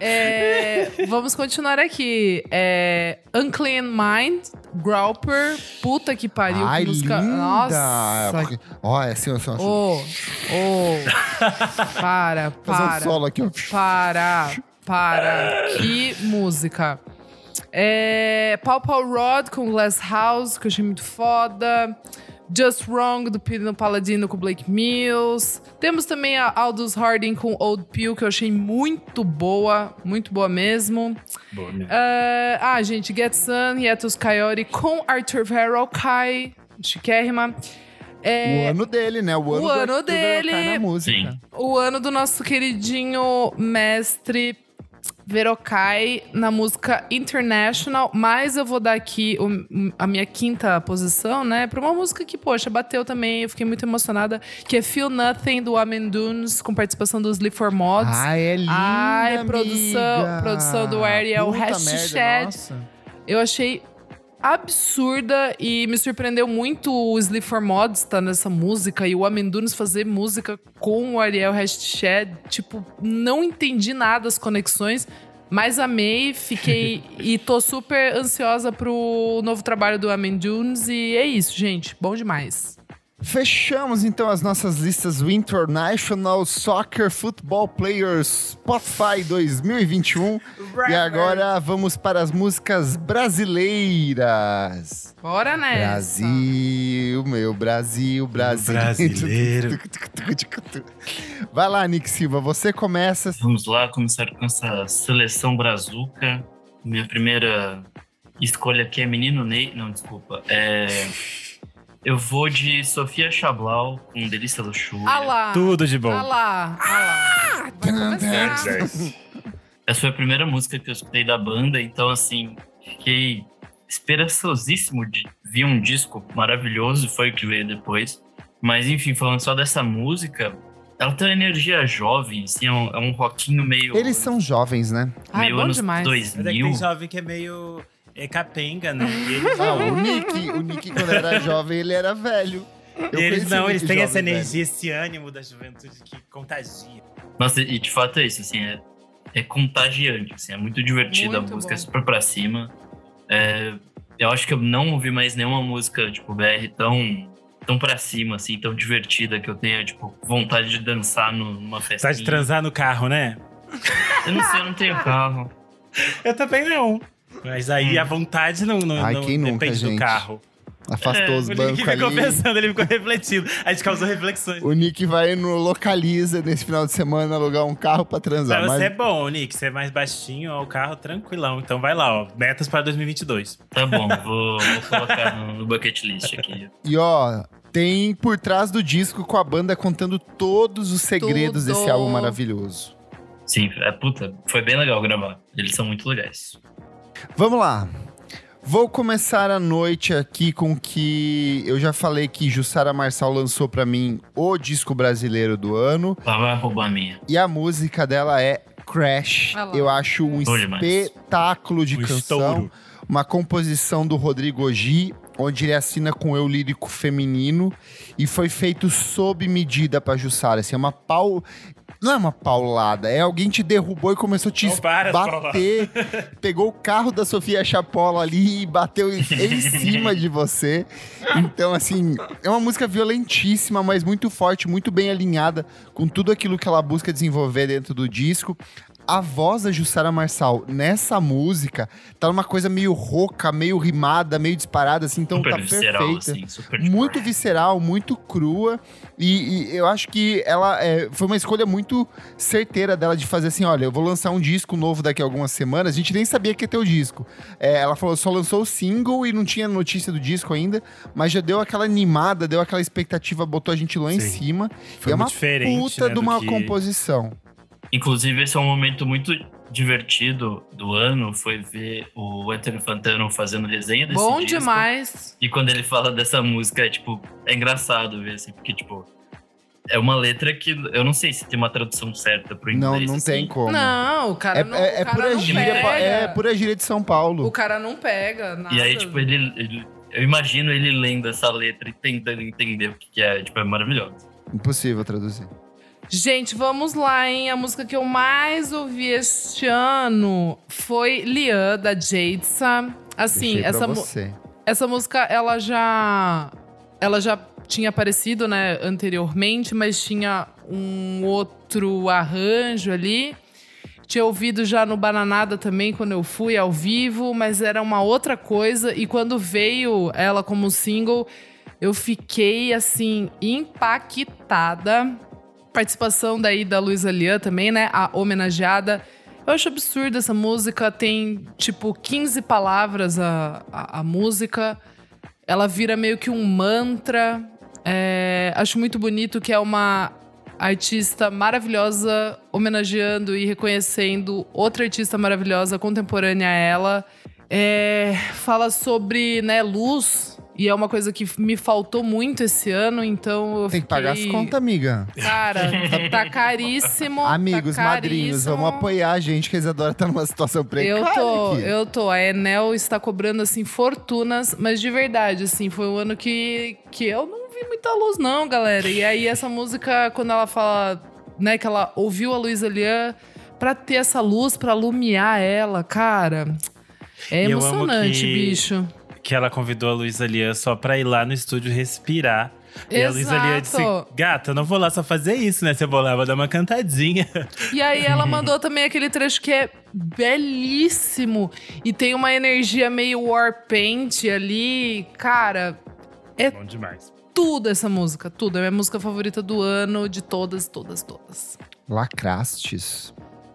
É, vamos continuar aqui. É, Unclean Mind, Growper, puta que pariu. Ai, que música. linda! Nossa. Ó, é assim, assim, assim. Ô, ô. Para, Fazer um para. solo aqui, ó. Para, para. Que música. É, Paul Paul Rod com Glass House, que eu achei muito foda. Just Wrong, do Pino Paladino com Blake Mills. Temos também a Aldous Harding com Old Pill, que eu achei muito boa. Muito boa mesmo. Boa, mesmo. É, ah, gente, Get Sun, Yetus Coyote com Arthur Verrell, Kai, chiquérrima. É, O ano dele, né? O ano, o ano dele. na música. Sim. o ano do nosso queridinho mestre Verocai na música International, mas eu vou dar aqui o- a minha quinta posição, né, pra uma música que, poxa, bateu também, eu fiquei muito emocionada, que é Feel Nothing, do Amen Dunes, com participação do Sleep for Mods. Ai, é linda, Ai, produção- amiga. produção do Ariel Hash nossa. Eu achei absurda e me surpreendeu muito o Sleep for Mods estar nessa música e o Amendunes fazer música com o Ariel Hashtshed. Tipo, não entendi nada as conexões, mas amei, fiquei e tô super ansiosa pro novo trabalho do Amendunes e é isso, gente. Bom demais. Fechamos então as nossas listas do International Soccer Football Players Spotify 2021. E agora vamos para as músicas brasileiras. Bora nessa. Brasil, meu Brasil, Brasil. Brasileiro. Vai lá, Nick Silva, você começa. Vamos lá, começar com essa seleção brazuca. Minha primeira escolha aqui é Menino Ney. Não, desculpa. É... Eu vou de Sofia Chablau com Delícia Luxúria. Ah lá. Tudo de bom. Ah lá. Ah lá. Começar. Essa foi a primeira música que eu escutei da banda, então assim, fiquei esperançosíssimo de vir um disco maravilhoso, foi o que veio depois. Mas enfim, falando só dessa música, ela tem uma energia jovem, assim, é um, é um rockinho meio. Eles são jovens, né? Meio bom anos demais. Mas é que 2000. tem jovem que é meio é capenga, né? E eles, Ah, o Nick, o Nick, quando era jovem, ele era velho. Eu eles não, eles têm essa velho. energia, esse ânimo da juventude que contagia. Nossa, e de fato é isso, assim, é, é contagiante, assim, é muito divertido, Muito a música bom. é super pra cima. É, eu acho que eu não ouvi mais nenhuma música, tipo, BR tão, tão pra cima, assim, tão divertida, que eu tenha, tipo, vontade de dançar numa festa. Tá de transar no carro, né? Eu não sei, eu não tenho carro. Eu também não. Mas aí a vontade não, não, Ai, não quem nunca, depende do gente? carro. Afastou É, os O Nick bancos ficou ali. pensando, ele ficou refletindo. A gente causou reflexões. O Nick vai no Localiza nesse final de semana alugar um carro pra transar. Pra você mas é bom, Nick. Você é mais baixinho, ó, o carro tranquilão. Então vai lá, ó. Metas para 2022. Tá bom, vou, vou colocar no, no bucket list aqui. E ó, tem por trás do disco com a banda contando todos os segredos Tudo. desse álbum maravilhoso. Sim, é puta, foi bem legal gravar. Eles são muito legais. Vamos lá. Vou começar a noite aqui com que eu já falei que Jussara Marçal lançou pra mim o disco brasileiro do ano Lá vai roubar a minha. e a música dela é Crash. Ah. Eu acho um demais. espetáculo de Um canção. estouro. Uma composição do Rodrigo Ogi, onde ele assina com eu lírico feminino e foi feito sob medida pra Jussara. Assim, é uma pau. Não é uma paulada, é alguém te derrubou e começou a te Não, bater. Pegou o carro da Sofia Chapola ali e bateu em em cima de você. Então, assim, é uma música violentíssima, mas muito forte, muito bem alinhada com tudo aquilo que ela busca desenvolver dentro do disco. A voz da Jussara Marçal nessa música tá numa coisa meio rouca, meio rimada, meio disparada, assim, então super tá visceral, perfeita assim. Super muito visceral, muito crua. E, e eu acho que ela é, foi uma escolha muito certeira dela de fazer assim: olha, eu vou lançar um disco novo daqui a algumas semanas. A gente nem sabia que ia ter o disco. É, ela falou, só lançou o single e não tinha notícia do disco ainda, mas já deu aquela animada, deu aquela expectativa, botou a gente lá em Sim. cima. Foi e é uma diferente, puta né, de uma que- composição. Inclusive, esse é um momento muito divertido do ano, foi ver o Anthony Fantano fazendo resenha desse Bom disco. demais. E quando ele fala dessa música, é tipo, é engraçado ver, assim, porque, tipo, é uma letra que eu não sei se tem uma tradução certa pro inglês. Não, não assim. tem como. Não, o cara É, não, é, é cara pura não gíria, pega. é pura gíria de São Paulo. O cara não pega nada. E aí, tipo, ele, ele- Eu imagino ele lendo essa letra e tentando entender o que, que é. Tipo, é maravilhoso. Impossível traduzir. Gente, vamos lá, hein? A música que eu mais ouvi este ano foi Lian, da Jadesa. Assim, Deixei essa, você. essa música, ela já... Ela já tinha aparecido, né, anteriormente, mas tinha um outro arranjo ali. Tinha ouvido já no Bananada também, quando eu fui ao vivo, mas era uma outra coisa. E quando veio ela como single, eu fiquei, assim, impactada. Participação daí da Luísa Lian também, né? A homenageada. Eu acho absurdo essa música. Tem, tipo, 15 palavras a, a, a música. Ela vira meio que um mantra. É, acho muito bonito que é uma artista maravilhosa homenageando e reconhecendo outra artista maravilhosa contemporânea a ela. É, fala sobre né, luz, e é uma coisa que me faltou muito esse ano, então eu Tem que pagar as fiquei- contas, amiga. Cara, tá caríssimo. Amigos, tá madrinhos, caríssimo. vamos apoiar a gente, que a Isadora tá numa situação precária Eu tô, aqui. eu tô. A Enel está cobrando, assim, fortunas, mas de verdade, assim, foi um ano que, que eu não vi muita luz, não, galera. E aí, essa música, quando ela fala, né, que ela ouviu a Luísa Lian pra ter essa luz, pra alumiar ela, cara. É eu amo emocionante, que- bicho. Que ela convidou a Luísa Lian só pra ir lá no estúdio respirar. E a Luísa Lian disse: Exato. Gata, eu não vou lá só fazer isso, né? Você vou lá, vou dar uma cantadinha. E aí ela mandou também aquele trecho que é belíssimo e tem uma energia meio Warpaint ali. Cara, Bom demais. tudo essa música, tudo. É a minha música favorita do ano, de todas, todas, todas. Lacrastes.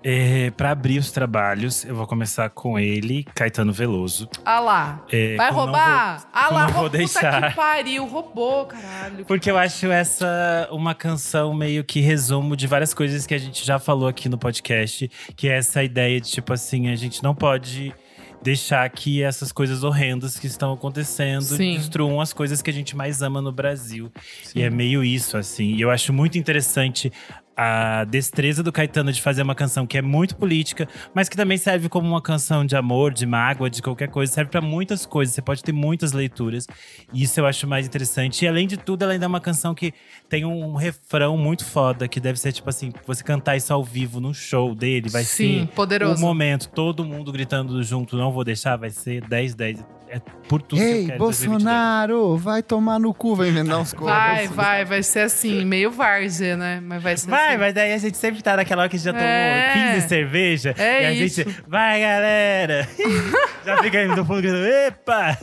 É, pra abrir os trabalhos, eu vou começar com ele, Caetano Veloso. Ah lá. É, Vai roubar? ah eu lá, não vou puta deixar. que pariu. Roubou, caralho. Porque eu acho essa uma canção meio que resumo de várias coisas que a gente já falou aqui no podcast, que é essa ideia de tipo assim, a gente não pode deixar que essas coisas horrendas que estão acontecendo Sim. destruam as coisas que a gente mais ama no Brasil. E é meio isso assim. E eu acho muito interessante a destreza do Caetano de fazer uma canção que é muito política, mas que também serve como uma canção de amor, de mágoa, de qualquer coisa. Serve pra muitas coisas. Você pode ter muitas leituras. E isso eu acho mais interessante. E além de tudo, ela ainda é uma canção que tem um refrão muito foda, que deve ser tipo assim: você cantar isso ao vivo num show dele, vai Sim, ser poderoso. o momento, todo mundo gritando junto, não vou deixar, vai ser 10, 10. É por tudo que eu Ei, quero. em 2022. Bolsonaro, vai tomar no cu, vai emendar uns. Vai, vai, vai ser assim, meio várzea, né? Mas vai ser Vai, assim. mas daí a gente sempre tá naquela hora que já tomou É. 15 cerveja. É e a isso. gente, vai galera! já fica aí no fundo gritando, epa!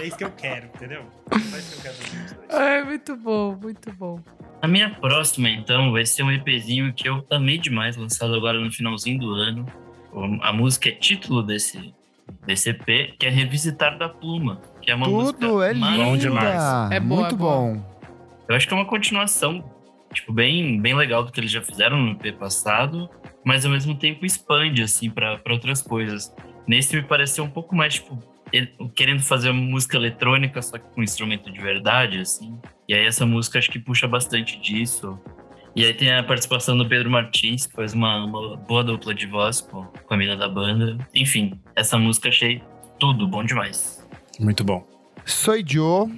É isso que eu quero, entendeu? É isso que eu quero pra 2022. Ai, muito bom, muito bom. A minha próxima, então, vai ser um EPzinho que eu amei demais, lançado agora no finalzinho do ano. A música é título desse, desse EP, que é Revisitar da Pluma. Que é uma Tudo música é maravilhosa. Bom demais. É boa, Muito é bom. Eu acho que é uma continuação, tipo, bem, bem legal do que eles já fizeram no EP passado, mas ao mesmo tempo expande, assim, pra pra outras coisas. Nesse me pareceu um pouco mais, tipo, querendo fazer uma música eletrônica, só que com instrumento de verdade, assim. E aí essa música acho que puxa bastante disso. E aí tem a participação do Pedro Martins, que faz uma, uma boa dupla de voz com, com a mina da banda. Enfim, essa música achei tudo bom demais. Muito bom. Sou Joe.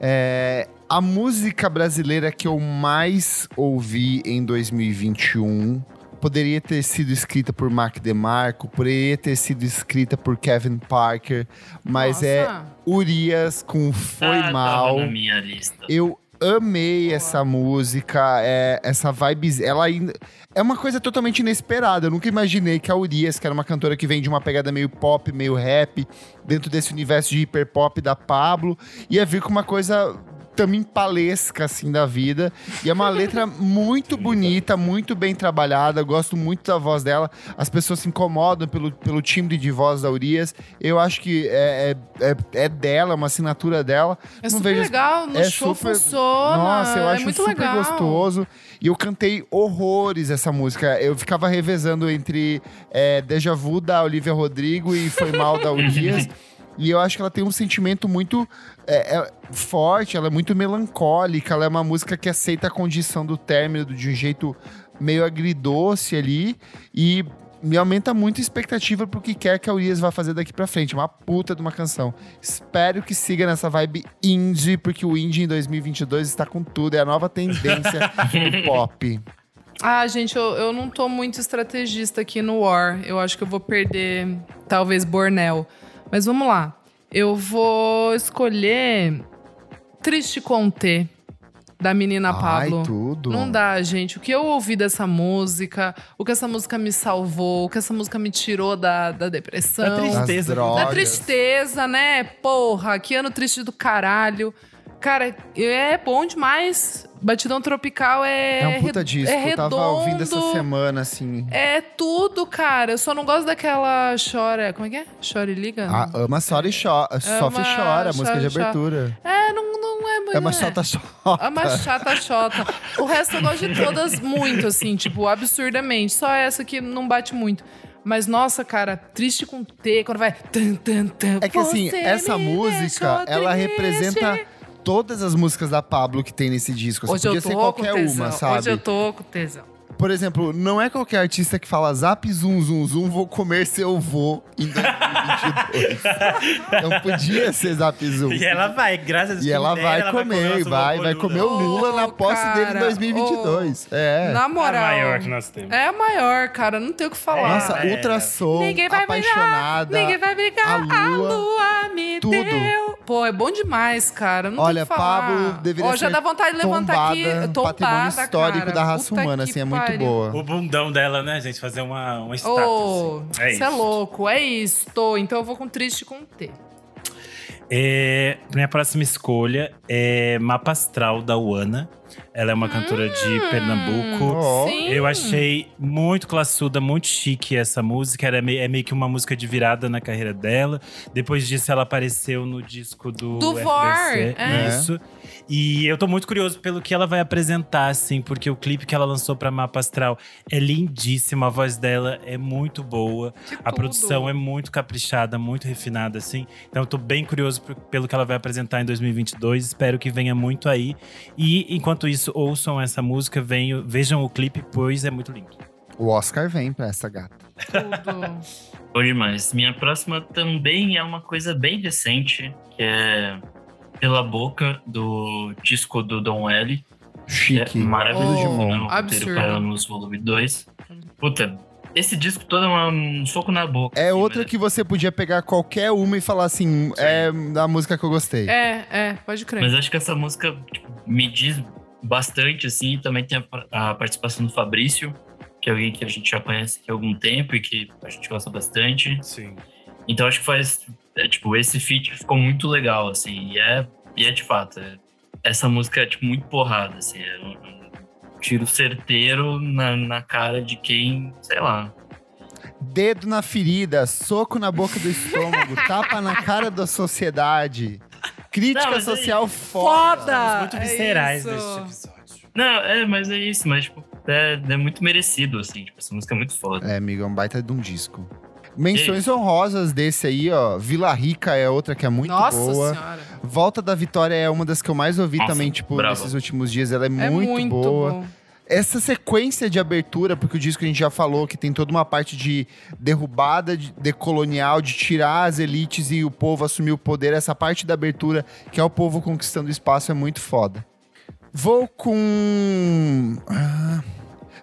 É, a música brasileira que eu mais ouvi em 2021 poderia ter sido escrita por Mark DeMarco, poderia ter sido escrita por Kevin Parker, mas Nossa. é Urias com Foi Ah, Mal. Tava na minha lista. Eu amei Boa. essa música, é, essa vibe, ela é uma coisa totalmente inesperada. Eu nunca imaginei que a Urias, que era uma cantora que vem de uma pegada meio pop, meio rap, dentro desse universo de hiperpop da Pablo, ia vir com uma coisa também palesca assim da vida. E é uma letra muito bonita, muito bem trabalhada. Eu gosto muito da voz dela. As pessoas se incomodam pelo, pelo timbre de voz da Urias. Eu acho que é, é, é, é dela, é uma assinatura dela. É Não super vejo- legal, no é show super- funciona. Nossa, eu é acho muito super legal. gostoso. E eu cantei horrores essa música. Eu ficava revezando entre é, Deja Vu da Olivia Rodrigo e Foi Mal da Urias. E eu acho que ela tem um sentimento muito é, é, forte, ela é muito melancólica, ela é uma música que aceita a condição do término de um jeito meio agridoce ali. E me aumenta muito a expectativa pro que quer que a Urias vai fazer daqui pra frente. Uma puta de uma canção. Espero que siga nessa vibe indie, porque o indie em 2022 está com tudo. É a nova tendência do pop. Ah, gente, eu, eu não tô muito estrategista aqui no War. Eu acho que eu vou perder, talvez, Bornel. Mas vamos lá. Eu vou escolher Triste Conté, da menina Pablo. Ai, tudo. Não dá, gente. O que eu ouvi dessa música, o que essa música me salvou, o que essa música me tirou da, da depressão. Da tristeza. Drogas. Da tristeza, né? Porra, que ano triste do caralho. Cara, é bom demais. Batidão Tropical é. É um puta disco. É eu tava ouvindo essa redondo. semana, assim. É tudo, cara. Eu só não gosto daquela chora. Como é que é? Chora e liga? Ah, ama, chora e chora. Sofre e chora, a música de abertura. É, não, não é muito. É uma né? chota. É uma chata chota. O resto eu gosto de todas muito, assim, tipo, absurdamente. Só essa que não bate muito. Mas, nossa, cara, triste com T, quando vai. Tan, tan, tan, É que assim, essa música, ela representa todas as músicas da Pablo que tem nesse disco. Assim, Hoje eu podia tô ser com qualquer tesão. uma, sabe? Hoje eu tô com tesão. Por exemplo, não é qualquer artista que fala zap zum zum zum, vou comer seu vô em 2022. não podia ser zap zum. E ela vai, graças a Deus. E ela vai dera, comer, vai, vovô vai Lula. comer o Lula na Ô, posse dele em cara, 2022. É. Na É a moral. maior que nós temos. É a maior, cara. Não tem o que falar. Nossa, É. ultrassom, Ninguém vai apaixonada. brigar, ninguém vai brigar. a lua, me tudo. deu. Pô, é bom demais, cara. Não Olha. Pablo deveria Ó, já ser dá vontade de levantar aqui. tombada, Tombada, patrimônio histórico cara. da raça Puta humana, assim, é muito pariu. boa. O bundão dela, né, gente? Fazer uma, uma estátua. Ô, assim. É você é isso. louco, é isto. Então eu vou com triste com T. É, minha próxima escolha é Mapa Astral da Uana. Ela é uma cantora de Pernambuco. Ó. Sim. Eu achei muito classuda, muito chique essa música. Era meio, é meio que uma música de virada na carreira dela. Depois disso, ela apareceu no disco do, Do FBC. Vor, é. Isso. E eu tô muito curioso pelo que ela vai apresentar, assim, porque o clipe que ela lançou pra Mapa Astral é lindíssimo. A voz dela é muito boa. Que A tudo. produção é muito caprichada, muito refinada, assim. Então eu tô bem curioso pelo que ela vai apresentar em 2022. Espero que venha muito aí. E enquanto isso, ouçam essa música, venham, vejam o clipe, pois é muito lindo. O Oscar vem pra essa gata. Tudo. Bom demais. Minha próxima também é uma coisa bem recente, que é Pela Boca, do disco do Dom L. Chique. É maravilhoso. Oh? O absurdo. nos volume 2. Puta, esse disco todo é uma- um soco na boca. É assim, outra mas- que você podia pegar qualquer uma e falar assim, é da música que eu gostei. É, é, pode crer. Mas acho que essa música tipo, me diz bastante, assim. e Também tem a, a participação do Fabrício, que é alguém que a gente já conhece há algum tempo e que a gente gosta bastante. Sim. Então acho que faz. É, tipo, esse feat ficou muito legal, assim. E é, e é de fato. é- essa música é, tipo, muito porrada, assim. É um, um tiro certeiro na, na cara de quem, sei lá. Dedo na ferida, soco na boca do estômago, tapa na cara da sociedade. Crítica Não, aí- social foda. Foda! muito É viscerais neste episódio. Não, é, mas é isso, mas, tipo, é, é muito merecido, assim. Tipo, essa música é muito foda. É, amigo, é um baita de um disco. Menções honrosas desse aí, ó. Vila Rica é outra que é muito Nossa boa. senhora. Volta da Vitória é uma das que eu mais ouvi Nossa, também, tipo, brava. nesses últimos dias. Ela é, É muito, muito boa. bom. essa sequência de abertura, porque o disco a gente já falou que tem toda uma parte de derrubada de, decolonial, de tirar as elites e o povo assumir o poder, essa parte da abertura, que é o povo conquistando espaço, é muito foda. Vou com. Ah,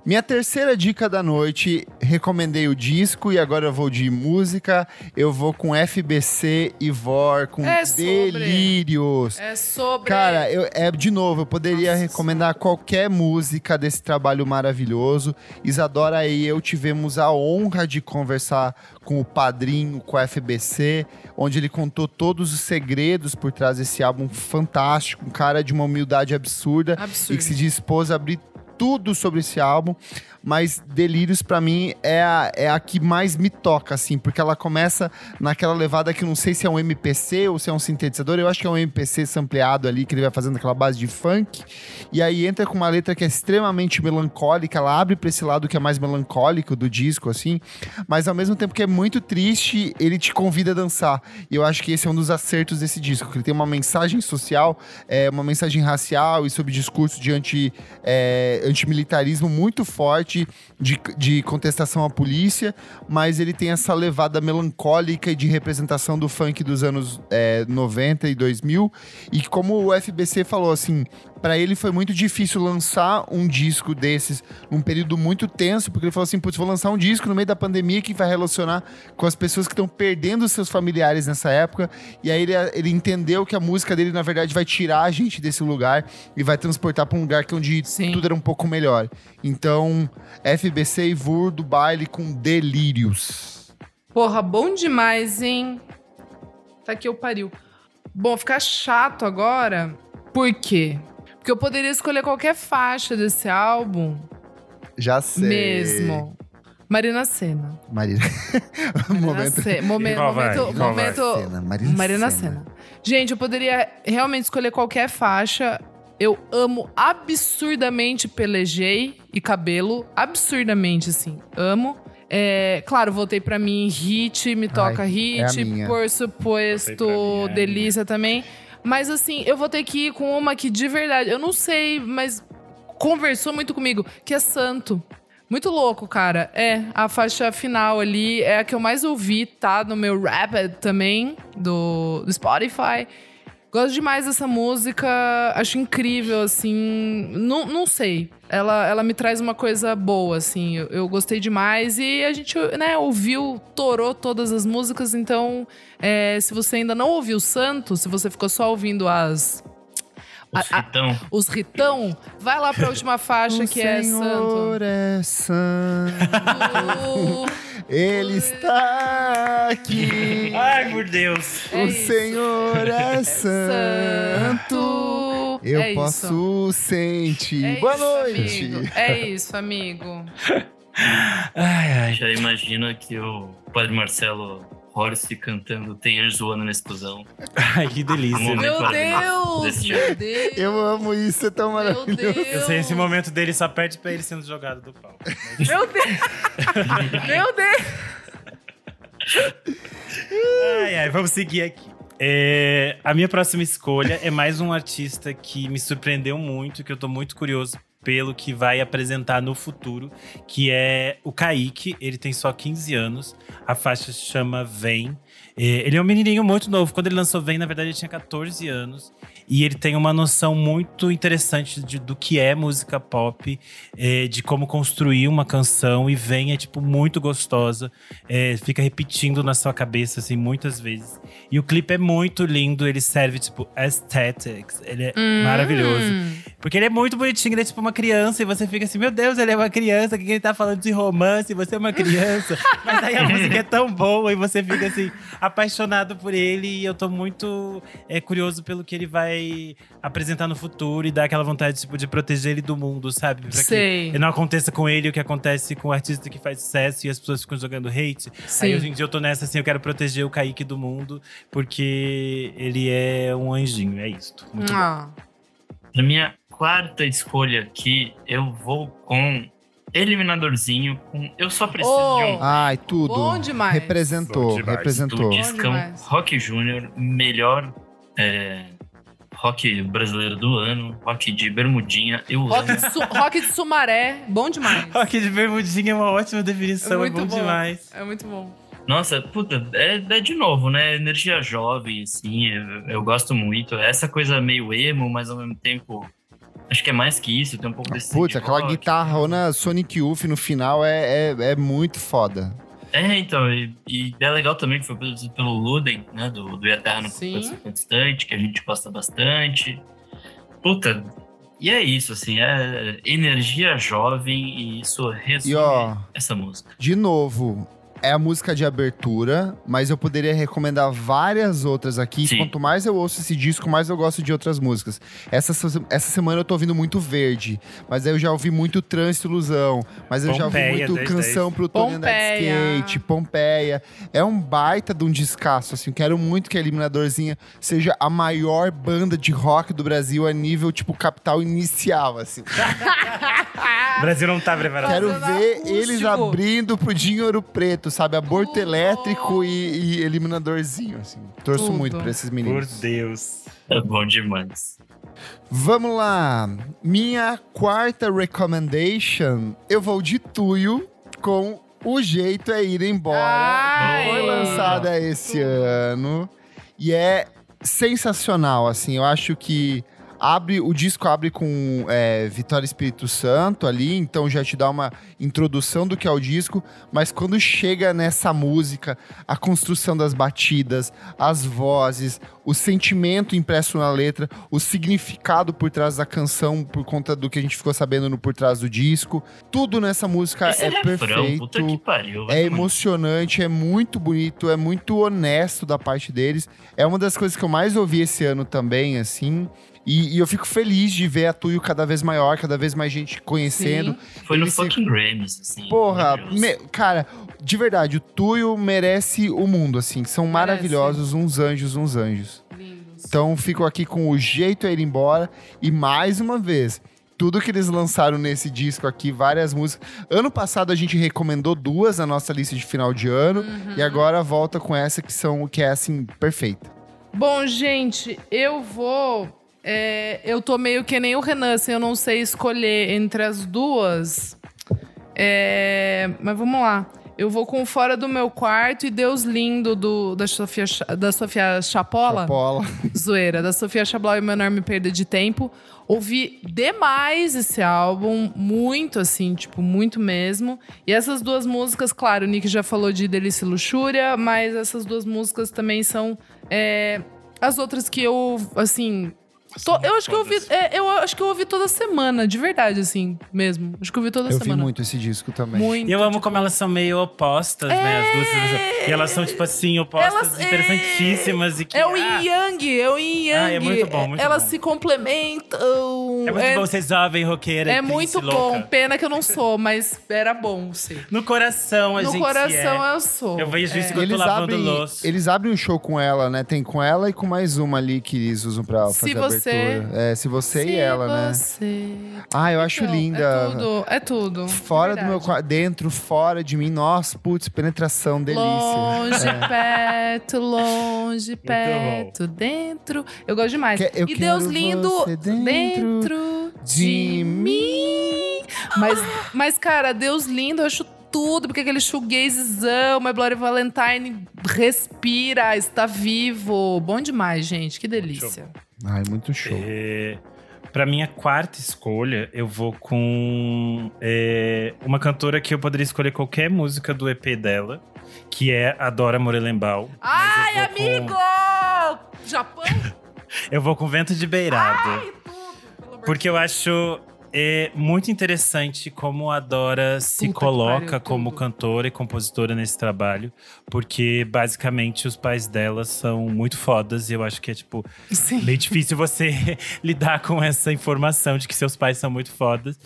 minha terceira dica da noite, recomendei o disco e agora eu vou de música. Eu vou com FBC e Vor, com É. Delírios. É sobre. Cara, eu, é, de novo, eu poderia Nossa recomendar qualquer música desse trabalho maravilhoso. Isadora e eu tivemos a honra de conversar com o padrinho, com a FBC, onde ele contou todos os segredos por trás desse álbum fantástico. Um cara de uma humildade absurda e Absurdo. que se dispôs a abrir tudo sobre esse álbum, mas Delírios pra mim é a, é a que mais me toca, assim, porque ela começa naquela levada que eu não sei se é um MPC ou se é um sintetizador, eu acho que é um MPC sampleado ali, que ele vai fazendo aquela base de funk, e aí entra com uma letra que é extremamente melancólica, ela abre pra esse lado que é mais melancólico do disco, assim, mas ao mesmo tempo que é muito triste, ele te convida a dançar, e eu acho que esse é um dos acertos desse disco, que ele tem uma mensagem social, é, uma mensagem racial e sobre discurso de anti, é, antimilitarismo muito forte, de, de contestação à polícia, mas ele tem essa levada melancólica e de representação do funk dos anos é, 90 e 2000. E como o FBC falou, assim, para ele foi muito difícil lançar um disco desses num período muito tenso, porque ele falou assim: putz, vou lançar um disco no meio da pandemia que vai relacionar com as pessoas que estão perdendo seus familiares nessa época. E aí ele, ele entendeu que a música dele, na verdade, vai tirar a gente desse lugar e vai transportar para um lugar que onde Sim. tudo era um pouco melhor. Então, FBC e Vur do baile com delírios. Porra, bom demais, hein? Tá que eu pariu. Bom, ficar chato agora. Por quê? Porque eu poderia escolher qualquer faixa desse álbum Já sei. mesmo. Marina Senna. Marina. Momento. Se- momen- Qual vai? momento, Qual vai? momento Cena, Marina, Marina Senna. Senna. Gente, eu poderia realmente escolher qualquer faixa. Eu amo absurdamente pelejei e cabelo. Absurdamente, assim. Amo. É, claro, voltei pra mim hit, me toca Ai, hit, é por suposto, mim, é delícia também. Mas assim, eu vou ter que ir com uma que de verdade, eu não sei, mas conversou muito comigo, que é Santo. Muito louco, cara. É, a faixa final ali é a que eu mais ouvi, tá? No meu Rapid também, do, do Spotify. Gosto demais dessa música, acho incrível, assim. Não, não sei. Ela, ela me traz uma coisa boa, assim. Eu, eu gostei demais e a gente, né, ouviu, torou todas as músicas. Então, é, se você ainda não ouviu Santo, se você ficou só ouvindo as. O A- a- fitão. Os ritão, vai lá pra última faixa O que é Santo. É santo. Ele está aqui. Ai, por Deus. É o isso. Senhor é santo. Santo. Eu É isso. posso sentir. É Boa isso, noite. amigo. É isso, amigo. Ai, ai. Já imagina que o Padre Marcelo Horst cantando Tears zoando na explosão. Ai, que delícia. Momento Meu Deus, meu Deus. Eu amo isso, é tão Meu maravilhoso. Deus. Eu sei, esse momento dele só perde pra ele sendo jogado do pau. Meu Deus. Meu Deus. Ai, ai, vamos seguir aqui. É, a minha próxima escolha é mais um artista que me surpreendeu muito, que eu tô muito curioso pelo que vai apresentar no futuro, que é o Kaique. Ele tem só 15 anos. A faixa se chama Vem. É, ele é um menininho muito novo. Quando ele lançou Vem, na verdade, ele tinha 14 anos. E ele tem uma noção muito interessante de- do que é música pop, é, de como construir uma canção. E Vem é, tipo, muito gostosa. É, fica repetindo na sua cabeça, assim, muitas vezes. E o clipe é muito lindo. Ele serve, tipo, aesthetics. Ele é Hum. maravilhoso. Porque ele é muito bonitinho, ele é tipo uma criança, e você fica assim, meu Deus, ele é uma criança, o que ele tá falando de romance, você é uma criança. Mas aí a música é tão boa e você fica assim, apaixonado por ele, e eu tô muito é, curioso pelo que ele vai apresentar no futuro e dar aquela vontade, tipo, de proteger ele do mundo, sabe? Pra Sei. que não aconteça com ele o que acontece com o artista que faz sucesso e as pessoas ficam jogando hate. Sim. Aí hoje em dia eu tô nessa assim, eu quero proteger o Kaique do mundo, porque ele é um anjinho, é isto. Muito bom. Ah, Na minha quarta escolha aqui, eu vou com Eliminadorzinho, com Eu Só Preciso Oh. de um Ai, tudo. Bom demais. Representou, Bom demais. representou. do discão. Rock Júnior, melhor é, rock brasileiro do ano, rock de bermudinha, eu Rock amo. de, Su- rock de Sumaré, bom demais. Rock de bermudinha é uma ótima definição, é, muito bom, demais. É muito bom. Nossa, puta, é, é de novo, né? Energia jovem, assim, eu, eu gosto muito. Essa coisa meio emo, mas ao mesmo tempo. Acho que é mais que isso, tem um pouco desse. Putz, aquela rock. guitarrona Sonic Youth no final é, é, é muito foda. É, então, e, e é legal também que foi produzido pelo Luden, né? Do, do Eterno Sim. Constante, que a gente gosta bastante. Puta, e é isso, assim, é energia jovem e isso resume E ó, essa música. de novo, é a música de abertura, mas eu poderia recomendar várias outras aqui. Sim. Quanto mais eu ouço esse disco, mais eu gosto de outras músicas. Essa, essa semana eu tô ouvindo muito Verde, mas aí eu já ouvi muito Trânsito Ilusão, mas eu já ouvi Pompeia, muito 10, Canção pro Tony Pompeia. Skate, Pompeia. É um baita de um descasso, assim. Quero muito que a Eliminadorzinha seja a maior banda de rock do Brasil a nível, tipo, capital inicial, assim. O Brasil não tá preparado. Quero ver eles abrindo pro Dinheiro Preto, sabe? Aborto elétrico e, e eliminadorzinho, assim. Torço Tudo. muito pra esses Por meninos. Deus. É bom demais. Vamos lá. Minha quarta recommendation, eu vou de Tuyo com O Jeito é Ir Embora. Ai. Foi lançada esse ano. E é sensacional, assim. Eu acho que abre o disco abre com é, Vitória Espírito Santo ali, então já te dá uma introdução do que é o disco, mas quando chega nessa música, a construção das batidas, as vozes, o sentimento impresso na letra, o significado por trás da canção, por conta do que a gente ficou sabendo no por trás do disco, tudo nessa música Esse é perfeito. puta que pariu. É emocionante, é muito bonito, é muito honesto da parte deles. É uma das coisas que eu mais ouvi esse ano também, assim. E, e eu fico feliz de ver a Tuyo cada vez maior, cada vez mais gente conhecendo. Sim. Foi no ele se- fucking Grammys, assim. Porra, me- cara, de verdade, o Tuyo merece o mundo, assim. São Merece. maravilhosos, uns anjos, uns anjos. Lindos. Então fico aqui com o jeito a ir embora. E mais uma vez, tudo que eles lançaram nesse disco aqui, várias músicas. Ano passado a gente recomendou duas na nossa lista de final de ano. Uhum. E agora volta com essa que são que é assim, perfeita. Bom, gente, eu vou. É, eu tô meio que nem o Renan, assim, eu não sei escolher entre as duas. É, mas vamos lá. Eu vou com Fora do Meu Quarto e Deus Lindo do, da, Sofia, da Sofia Chapola. Chapola. Zoeira, da Sofia Chablau e Uma Enorme Perda de Tempo. Ouvi demais esse álbum, muito assim, tipo, muito mesmo. E essas duas músicas, claro, o Nick já falou de Delícia e Luxúria, mas essas duas músicas também são é, as outras que eu, assim. Tô- eu acho que eu ouvi. é, eu acho que eu ouvi toda semana, de verdade, assim, mesmo. Acho que eu ouvi toda Eu vi semana. muito esse disco também. Muito. E eu amo como elas são meio opostas, né? As duas. E elas são, tipo assim, opostas Elas- é- interessantíssimas. E que, É o ah, yin yang, é o yin yang. Ah, é muito bom, muito Elas bom. se complementam. É muito bom ser jovem, roqueira. É muito bom. louca. Pena que eu não sou, mas era bom ser. No coração, a No gente coração é. eu sou. Eu vejo isso É. quando eu Eles tô lavando abrem, louça. eles abrem um show com ela, né? Tem com ela e com mais uma ali que eles usam pra Se fazer você- abertura. É, se você Se e ela, né? você... Ah, eu acho Então, linda. É tudo, é tudo. Fora de do meu quarto, dentro, fora de mim. Nossa, putz, penetração, delícia. Longe, É. perto, longe, perto, dentro. Eu gosto demais. Que- eu e Deus lindo dentro dentro de de mim. Mas, mas, cara, Deus lindo, eu acho tudo, porque aquele shoegazezão, My Bloody Valentine respira, está vivo. Bom demais, gente. Que delícia. Ai, muito show. É, pra minha quarta escolha, eu vou com é, uma cantora que eu poderia escolher qualquer música do EP dela, que é a Dora Morelenbaum. Ai, vou com- amigo! Japão? eu vou com Vento de Beirado. Ai, tudo. pelo amor Porque eu acho é, muito interessante como a Dora se Puta coloca como tudo. cantora e compositora nesse trabalho. Porque, basicamente, os pais dela são muito fodas. E eu acho que é, tipo, Sim. meio difícil você lidar com essa informação de que seus pais são muito fodas.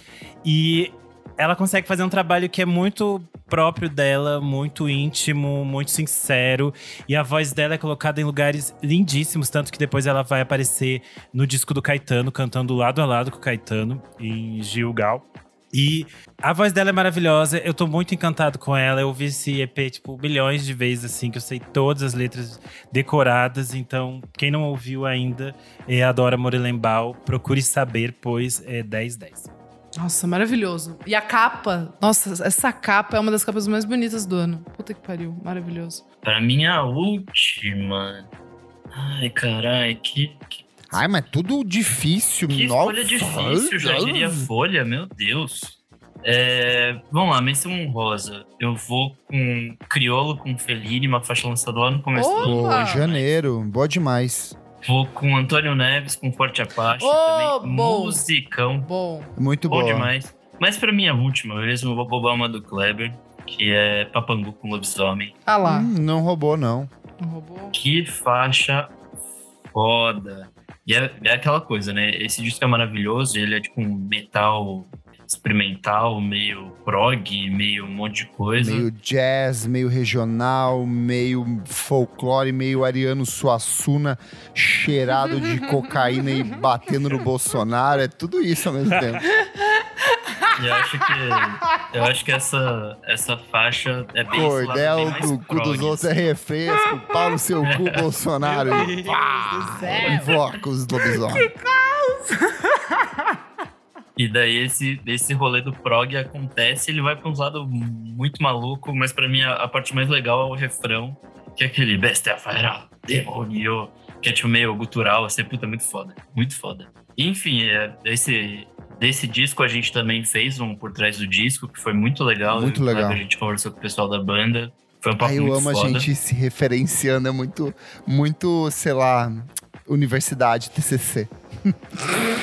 E ela consegue fazer um trabalho que é muito próprio dela, muito íntimo, muito sincero. E a voz dela é colocada em lugares lindíssimos, tanto que depois ela vai aparecer no disco do Caetano, cantando lado a lado com o Caetano, em Gilgal. E a voz dela é maravilhosa, eu tô muito encantado com ela. Eu ouvi esse EP, tipo, milhões de vezes, assim, que eu sei todas as letras decoradas. Então, quem não ouviu ainda e adora Morelenbaum, procure saber, pois é 10-10. Nossa, maravilhoso. E a capa, nossa, essa capa é uma das capas mais bonitas do ano. Puta que pariu, maravilhoso. Pra mim, a última. Ai, carai, que, que, Ai, mas tudo difícil. que nossa. escolha difícil, já diria Folha, meu Deus. É, vamos lá, menção honrosa. Eu vou com Criolo, com Fellini, uma faixa lançada lá no começo do ano. Pô, Opa! janeiro, boa demais. Vou com Antônio Neves, com Forte Apache Oh, também. bom. Musicão, Bom. Muito bom boa. demais. Mas pra mim, a última mesmo, eu vou roubar uma do Kleber, que é Papangu com Lobisomem. Ah lá. Hum, não roubou, não. Um robô. Que faixa foda. E é, é aquela coisa, né? Esse disco é maravilhoso, ele é tipo um metal experimental, meio prog, meio um monte de coisa. Meio jazz, meio regional, meio folclore, meio Ariano Suassuna, cheirado de cocaína e batendo no Bolsonaro. É tudo isso ao mesmo tempo. E eu acho que, eu acho que essa, essa faixa é bem esse lado Cordel bem do cu dos outros é assim. refresco, pau no seu cu, Bolsonaro. Meu E Deus pá, do céu. Invoca os lobisomens. E daí esse, esse rolê do prog acontece, ele vai pra uns lados muito maluco, mas pra mim a, a parte mais legal é o refrão, que é aquele Bestia Fera, demônio, que é tipo meio gutural, assim, puta, muito foda, muito foda. E, enfim, é, desse, desse disco a gente também fez um por trás do disco, que foi muito legal. Muito legal. A gente conversou com o pessoal da banda, foi um papo Aí eu amo foda. a gente se referenciando, é muito, muito, sei lá, universidade, TCC.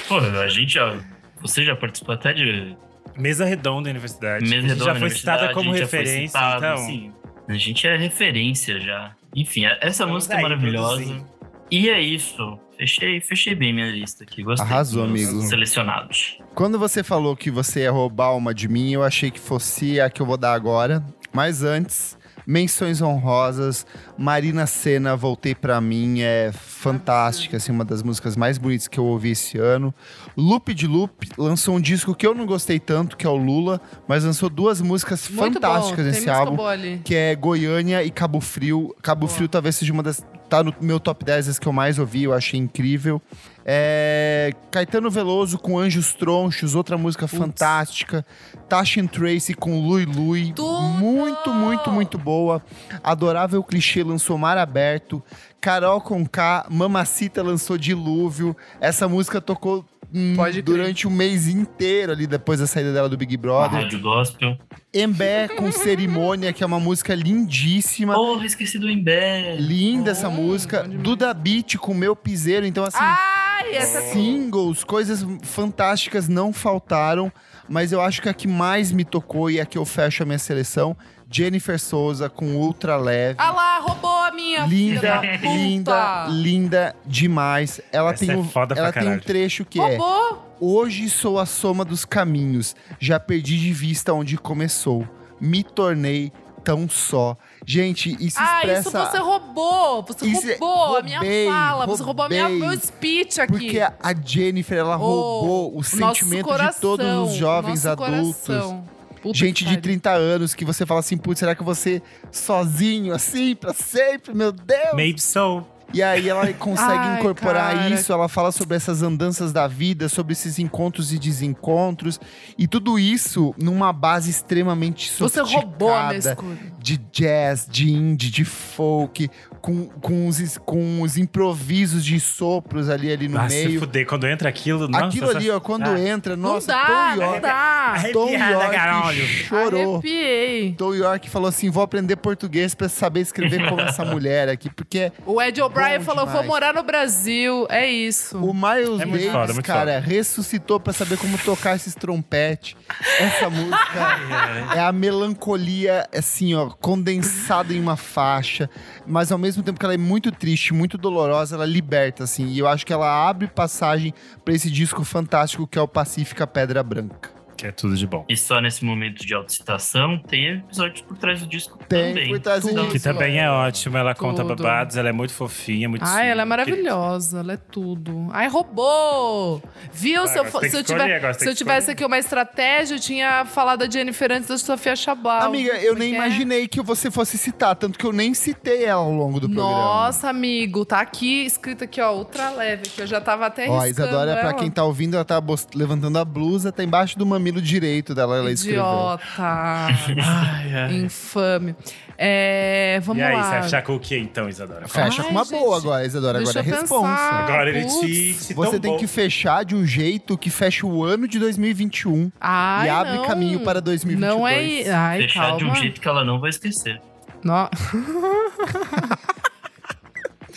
Pô, a gente já... Você já participou até de Mesa redonda da universidade. Mesa A gente redonda já foi citada universidade, como a gente já foi referência, citado, então. assim. a gente é referência já. Enfim, essa Estamos música é aí, maravilhosa. produzindo. E é isso. Fechei, fechei bem minha lista aqui. Gostei. Arrasou, amigo. Selecionados. Quando você falou que você ia roubar uma de mim, eu achei que fosse a que eu vou dar agora. Mas antes, menções honrosas. Marina Senna, Voltei Pra Mim, é fantástica, assim, uma das músicas mais bonitas que eu ouvi esse ano. Loop de Loop lançou um disco que eu não gostei tanto, que é o Lula, mas lançou duas músicas Muito fantásticas bom. Nesse álbum. Que é Goiânia e Cabo Frio. Cabo Boa. Frio talvez seja uma das. Tá no meu top 10 das que eu mais ouvi, eu achei incrível. É, Caetano Veloso com Anjos Tronchos, outra música fantástica. Tashin Tracy com Lui Lui. Tudo! Muito, muito, muito boa. Adorável Clichê lançou Mar Aberto. Carol Conká, Mamacita lançou Dilúvio. Essa música tocou hum, Pode crer. durante o mês inteiro ali depois da saída dela do Big A Brother. Rádio Gospel. Embé com Cerimônia, que é uma música lindíssima. Porra, esqueci do Embé. Linda essa Bom, música. Duda Beat com Meu Piseiro. Então, assim, Ai, essa singles, coisas fantásticas não faltaram. Mas eu acho que a que mais me tocou e a que eu fecho a minha seleção, Jennifer Souza com Ultra Leve. Ah lá, roubou a minha Linda, linda, linda demais. Ela Essa tem, é um, ela tem um trecho que é Roubou. Hoje sou a soma dos caminhos, já perdi de vista onde começou. Me tornei tão só. Gente, isso Ah, isso expressa você roubou. Você Isso é- roubou a minha roubei, fala. Você roubou a minha, roubei. meu speech aqui. Porque a Jennifer, ela Oh, roubou o sentimento de todos coração, os jovens nosso adultos. coração. Puta Gente de pariu. 30 anos que você fala assim, putz, será que eu vou ser sozinho assim pra sempre? Meu Deus! Maybe so. E aí ela consegue Ai, incorporar cara. isso, ela fala sobre essas andanças da vida, sobre esses encontros e desencontros, e tudo isso numa base extremamente Você roubou sofisticada escolha. de jazz, de indie, de folk, com, com, os, com os improvisos de sopros ali, ali no ah, se meio. fuder, quando entra aquilo, nossa, Aquilo ali, ó, quando Ah, entra, Não nossa, dá, Tom não York, dá. Tom York caralho. chorou. Arrepiei. Tom York falou assim: vou aprender português pra saber escrever como essa mulher aqui, porque O Ed O'Brien falou: vou morar no Brasil. É isso. o Miles É Davis, foda, muito cara, ressuscitou pra saber como tocar esses trompetes. Essa música é a melancolia, assim, ó, condensada em uma faixa, mas ao mesmo tempo que ela é muito triste, muito dolorosa, ela liberta, assim, e eu acho que ela abre passagem pra esse disco fantástico que é o Pacífica Pedra Branca. Que é tudo de bom. E só nesse momento de autocitação, tem episódios por trás do disco Tem também. por trás do Tudo. disco. Que também é ótimo, ela conta Tudo. babados, ela é muito fofinha, muito Ai, ela é maravilhosa, ela é tudo. Ai, roubou! Viu? Ah, se eu, se eu, escolher, tiver- se eu tivesse aqui uma estratégia, eu tinha falado da Jennifer antes da Sofia Chabal. Amiga, eu nem é que é? imaginei que você fosse citar, tanto que eu nem citei ela ao longo do programa. Nossa, amigo, tá aqui, escrito aqui, ó, ultra leve, que eu já tava até Ó, a Isadora, pra ela. quem tá ouvindo, ela tá levantando a blusa, tá embaixo do mamilo direito dela, ela escreveu. Idiota. Ai, ai. Infame. É, vamos E aí, lá. você vai fechar com o que então, Isadora? Fecha Ai, com uma gente, boa agora, Isadora. Agora é responsa. Agora ele te, te Você tem tombou. que fechar de um jeito que feche o ano de 2021 Ai, e abre não. caminho para 2022. Não é. Ai, Fechar calma. de um jeito que ela não vai esquecer. Não,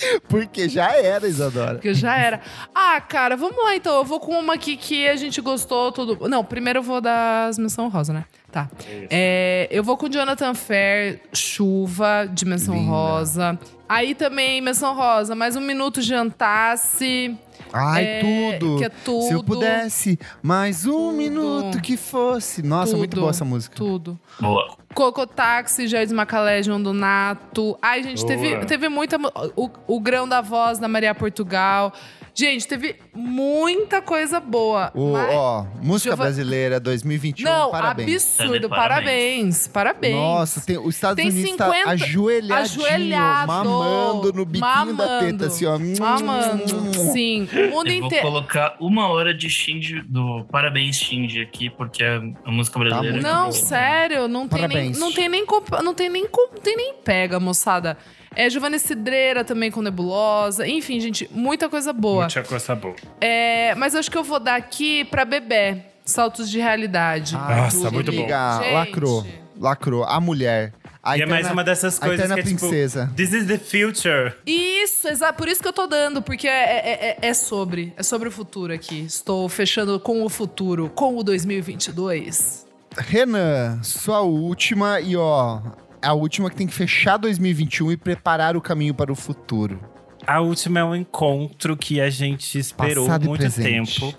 Porque já era, Isadora. porque já era. Ah, cara, vamos lá então. Eu vou com uma aqui que a gente gostou tudo. Não, primeiro eu vou das menção rosa, né? Tá. É, eu vou com Jonathan Fair, Chuva, de menção Linda. rosa. Aí também, menção rosa, mais um minuto jantasse. Ai, É, tudo. Que é tudo. Se eu pudesse, mais um Tudo. minuto que fosse. Nossa, muito Tudo. boa essa música. Tudo. Boa. Cocotáxi, Jardim Macalé, João Donato. Ai, gente, teve, Boa. teve muita. mu- O, o grão da voz da Maria Portugal. Gente, teve muita coisa boa. O, mas- ó, música Giova- brasileira 2021, Não, parabéns. absurdo. Parabéns. Parabéns. Parabéns. Nossa, tem, os Estados Tem Unidos 50 tá ajoelhadinho, ajoelhado, mamando no biquinho da mamando, teta, assim, ó. Mamando. Sim. O mundo Eu vou inteiro. colocar uma hora de Shinji, do Parabéns Shinji aqui, porque a, a música brasileira. muito é Não, boa. sério, não tem nem, não tem nem não tem nem não tem nem pega, moçada. É Giovanni Cidreira também com Nebulosa. Enfim, gente, muita coisa boa. Muita coisa boa. É, mas acho que eu vou dar aqui pra Bebê. Saltos de realidade. Ai, Nossa, muito bom. Gente. Lacrou, lacrou. A mulher. A e é mais uma dessas coisas que é princesa. tipo... This is the future. Isso, exato. Por isso que eu tô dando, porque é, é- é- é sobre. É sobre o futuro aqui. Estou fechando com o futuro, com o 2022. Renan, sua última e ó, a última que tem que fechar 2021 e preparar o caminho para o futuro. A última é um encontro que a gente esperou Passado muito tempo.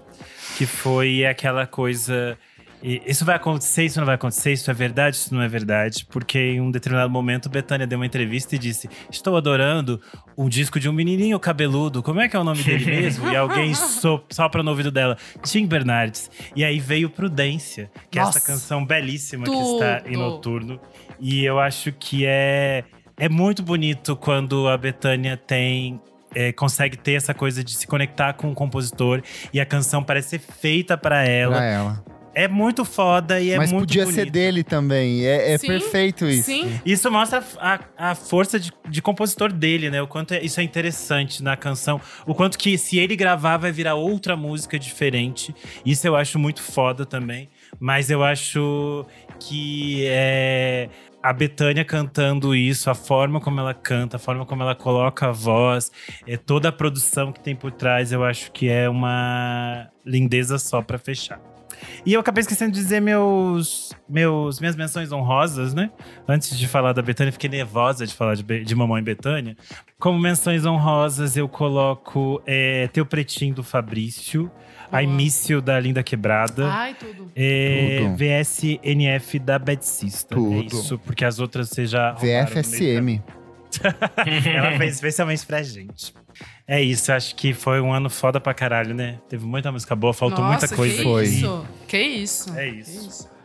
Que foi aquela coisa. E Isso vai acontecer, isso não vai acontecer, isso é verdade, isso não é verdade. Porque em um determinado momento, Betânia deu uma entrevista e disse: Estou adorando um disco de um menininho cabeludo. Como é que é o nome dele mesmo? E alguém so, sopra no ouvido dela: Tim Bernardes. E aí veio Prudência, que é Nossa. essa canção belíssima que Tudo. está em noturno. E eu acho que é, é muito bonito quando a Betânia tem. é, consegue ter essa coisa de se conectar com o compositor e a canção parece ser feita para ela. Ela. É muito foda e é Mas muito podia bonito. ser dele também. É, é Sim, perfeito isso. Sim. Isso mostra a, a força de, de compositor dele, né? O quanto é- isso é interessante na canção. O quanto que se ele gravar vai virar outra música diferente. Isso eu acho muito foda também. Mas eu acho que é, a Betânia cantando isso, a forma como ela canta, a forma como ela coloca a voz, é, toda a produção que tem por trás, eu acho que é uma lindeza só pra fechar. E eu acabei esquecendo de dizer meus, meus, minhas menções honrosas, né? Antes de falar da Betânia, fiquei nervosa de falar de, Be- de Mamãe Betânia. Como menções honrosas, eu coloco é, Teu Pretinho do Fabrício, Boa. A Imício da Linda Quebrada. Ai, tudo. é, Tudo. VSNF da Beticista. Tudo. É isso, porque as outras você já. VFSM. ela fez especialmente pra gente. É isso, acho que foi um ano foda pra caralho, né? Teve muita música boa, faltou Nossa, muita coisa que isso? Que isso? É Que isso.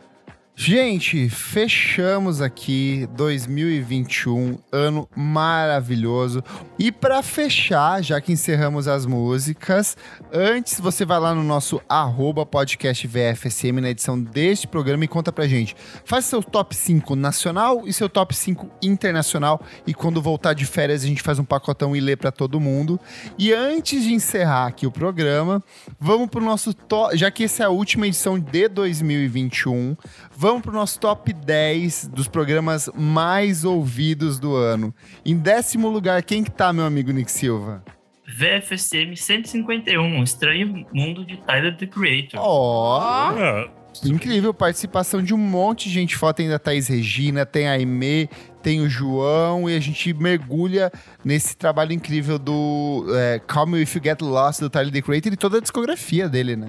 Gente, fechamos aqui 2021, ano maravilhoso. E pra fechar, já que encerramos as músicas, antes você vai lá no nosso arroba podcast VFSM na edição deste programa e conta pra gente. Faz seu top 5 nacional e seu top 5 internacional. E quando voltar de férias, a gente faz um pacotão e lê pra todo mundo. E antes de encerrar aqui o programa, vamos pro nosso top. Já que essa é a última edição de 2021, vamos pro nosso top 10 dos programas mais ouvidos do ano. Em décimo lugar, quem que tá, meu amigo Nick Silva? VFSM 151, um Estranho Mundo de Tyler, The Creator. Ó, Ah, incrível participação de um monte de gente foda. Tem a Thaís Regina, tem a Aimee, tem o João, e a gente mergulha nesse trabalho incrível do é, Call Me If You Get Lost, do Tyler, The Creator, e toda a discografia dele, né?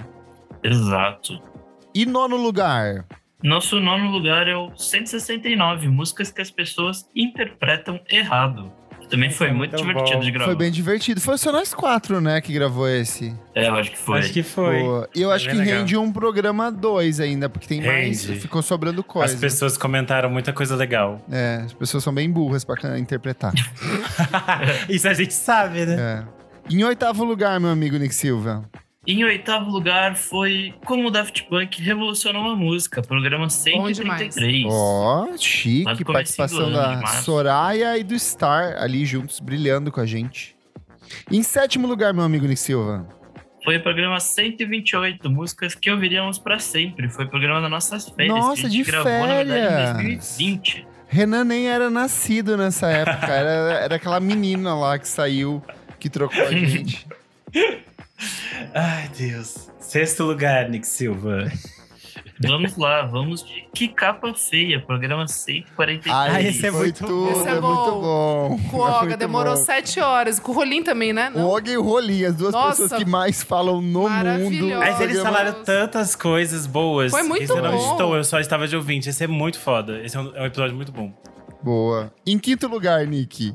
Exato. E nono lugar? Nosso nono lugar é o 169, músicas que as pessoas interpretam errado. Também foi muito, muito divertido bom. de gravar. Foi bem divertido. Foi só nós quatro, né, que gravou esse. É, eu acho que foi. Acho que foi. Pô, E eu Foi acho que legal. rende um programa dois ainda, porque tem mais. Rende. Ficou sobrando coisa. As pessoas comentaram muita coisa legal. É, as pessoas são bem burras pra interpretar. Isso a gente sabe, né? é. Em oitavo lugar, meu amigo Nick Silva. Em oitavo lugar foi Como o Daft Punk Revolucionou a Música, programa 133. Ó, Lá chique. Participação da. Soraya e do Star ali juntos, brilhando com a gente. Em sétimo lugar, meu amigo Nick Silva. Foi o programa 128, músicas que ouviríamos pra sempre. Foi o programa das nossas férias. Nossa, que a gente de gravou, na verdade, em férias. 2020. Renan nem era nascido nessa época. Era, era aquela menina lá que saiu, que trocou a gente. Ai, Deus. Sexto lugar, Nick Silva. Vamos lá, vamos de Que Capa Feia, programa 143. Ai, esse é foi muito bom. tudo, Esse é é, bom. muito bom. Com o Olga, muito demorou bom. sete horas. Com o Rolim também, né? O Não. Olga e o Rolim, as duas Nossa, pessoas que mais falam no mundo. maravilhoso. Mas eles falaram tantas coisas boas. Foi muito Esse eu não bom. estou, eu só estava de ouvinte. Esse é muito foda. Esse é um, é um episódio muito bom. Boa. Em quinto lugar, Nick.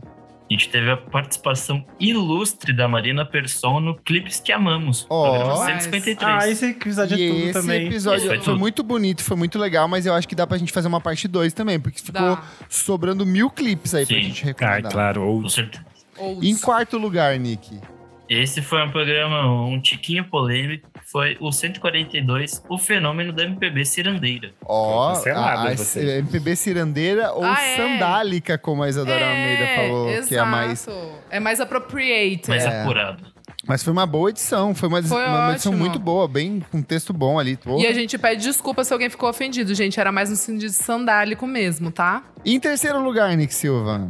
A gente teve a participação ilustre da Marina Persson no Clipes que Amamos, Mas- 153. Ah, esse episódio E é tudo esse também. episódio Esse foi muito bonito, foi muito legal, mas eu acho que dá pra gente fazer uma parte 2 também, porque ficou Dá. sobrando mil clipes aí pra Sim. gente Ah, recomendar. claro. Ou... Com certeza. Em quarto lugar, Nick. Esse foi um programa um tiquinho polêmico, foi o 142, o fenômeno da MPB cirandeira. Ó, Cancelado a, a você. MPB cirandeira ou Ah, é? sandálica, como a Isadora Almeida falou, exato. que é a mais. É mais appropriate. Mais É. apurado. Mas foi uma boa edição, foi uma, Foi uma edição muito boa, bem com um texto bom ali. E a gente pede desculpa se alguém ficou ofendido, gente. Era mais no sentido sandálico mesmo, tá? Em terceiro lugar, Nick Silva.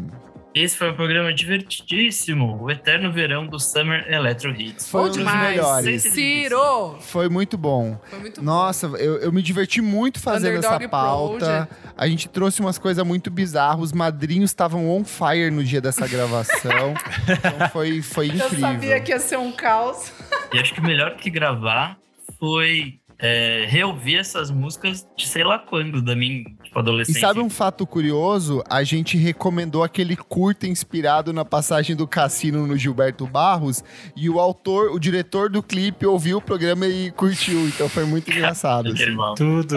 Esse foi um programa divertidíssimo, o eterno verão do Summer Electro Hits. Foi Bom um dos demais. melhores. Ciro! Foi muito bom. Foi muito bom. Nossa, eu, eu me diverti muito fazendo Underdog essa pauta. A gente trouxe umas coisas muito bizarras. Os madrinhos estavam on fire no dia dessa gravação. então foi, foi Eu incrível. sabia que ia ser um caos. E acho que melhor que gravar foi é, reouvir essas músicas de sei lá quando, da minha tipo, E adolescência. sabe um fato curioso? A gente recomendou aquele curta inspirado na passagem do cassino no Gilberto Barros. E o autor, o diretor do clipe, ouviu o programa e curtiu. Então foi muito engraçado. Assim. Tudo.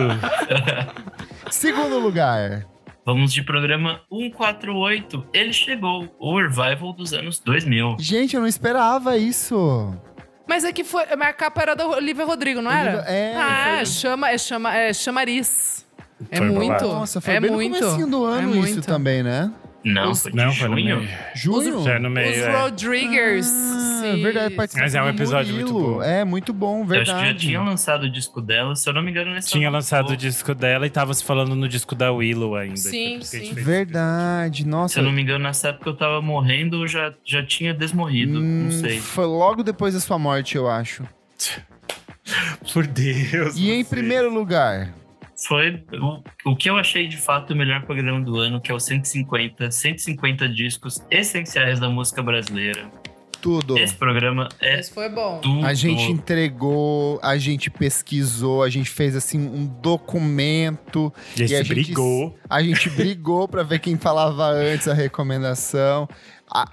Segundo lugar. Vamos de programa 148, ele chegou, o revival dos anos 2000. Gente, eu não esperava isso. Mas é que foi. A capa era da Olivia Rodrigo, não era? Olivia- é, Ah, foi- chama, é, chama, é chamariz. É Foi muito. Nossa, foi é bem muito. no comecinho do ano é isso também, né? Não, Os- foi de Não, foi no junho. meio. Junho? Já é no meio, Os é. Rodriguers. Ah, sim. verdade, Mas é um episódio muito bom. É, muito bom, Eu acho que já verdade. tinha lançado o disco dela, se eu não me engano, nesse Tinha lançado o disco dela e tava se falando no disco da Willow ainda. Sim, sim. Verdade, nossa. Se eu não me engano, nessa época eu tava morrendo ou já, já tinha desmorrido, Hum, não sei. Foi logo depois da sua morte, eu acho. Por Deus. E em você. primeiro lugar, Foi o, o que eu achei de fato o melhor programa do ano, que é o 150, 150 discos essenciais da música brasileira. tudo. Esse programa é Esse foi bom. tudo. A gente entregou, a gente pesquisou, a gente fez assim um documento. E a gente a gente- brigou. A gente brigou pra ver quem falava antes a recomendação.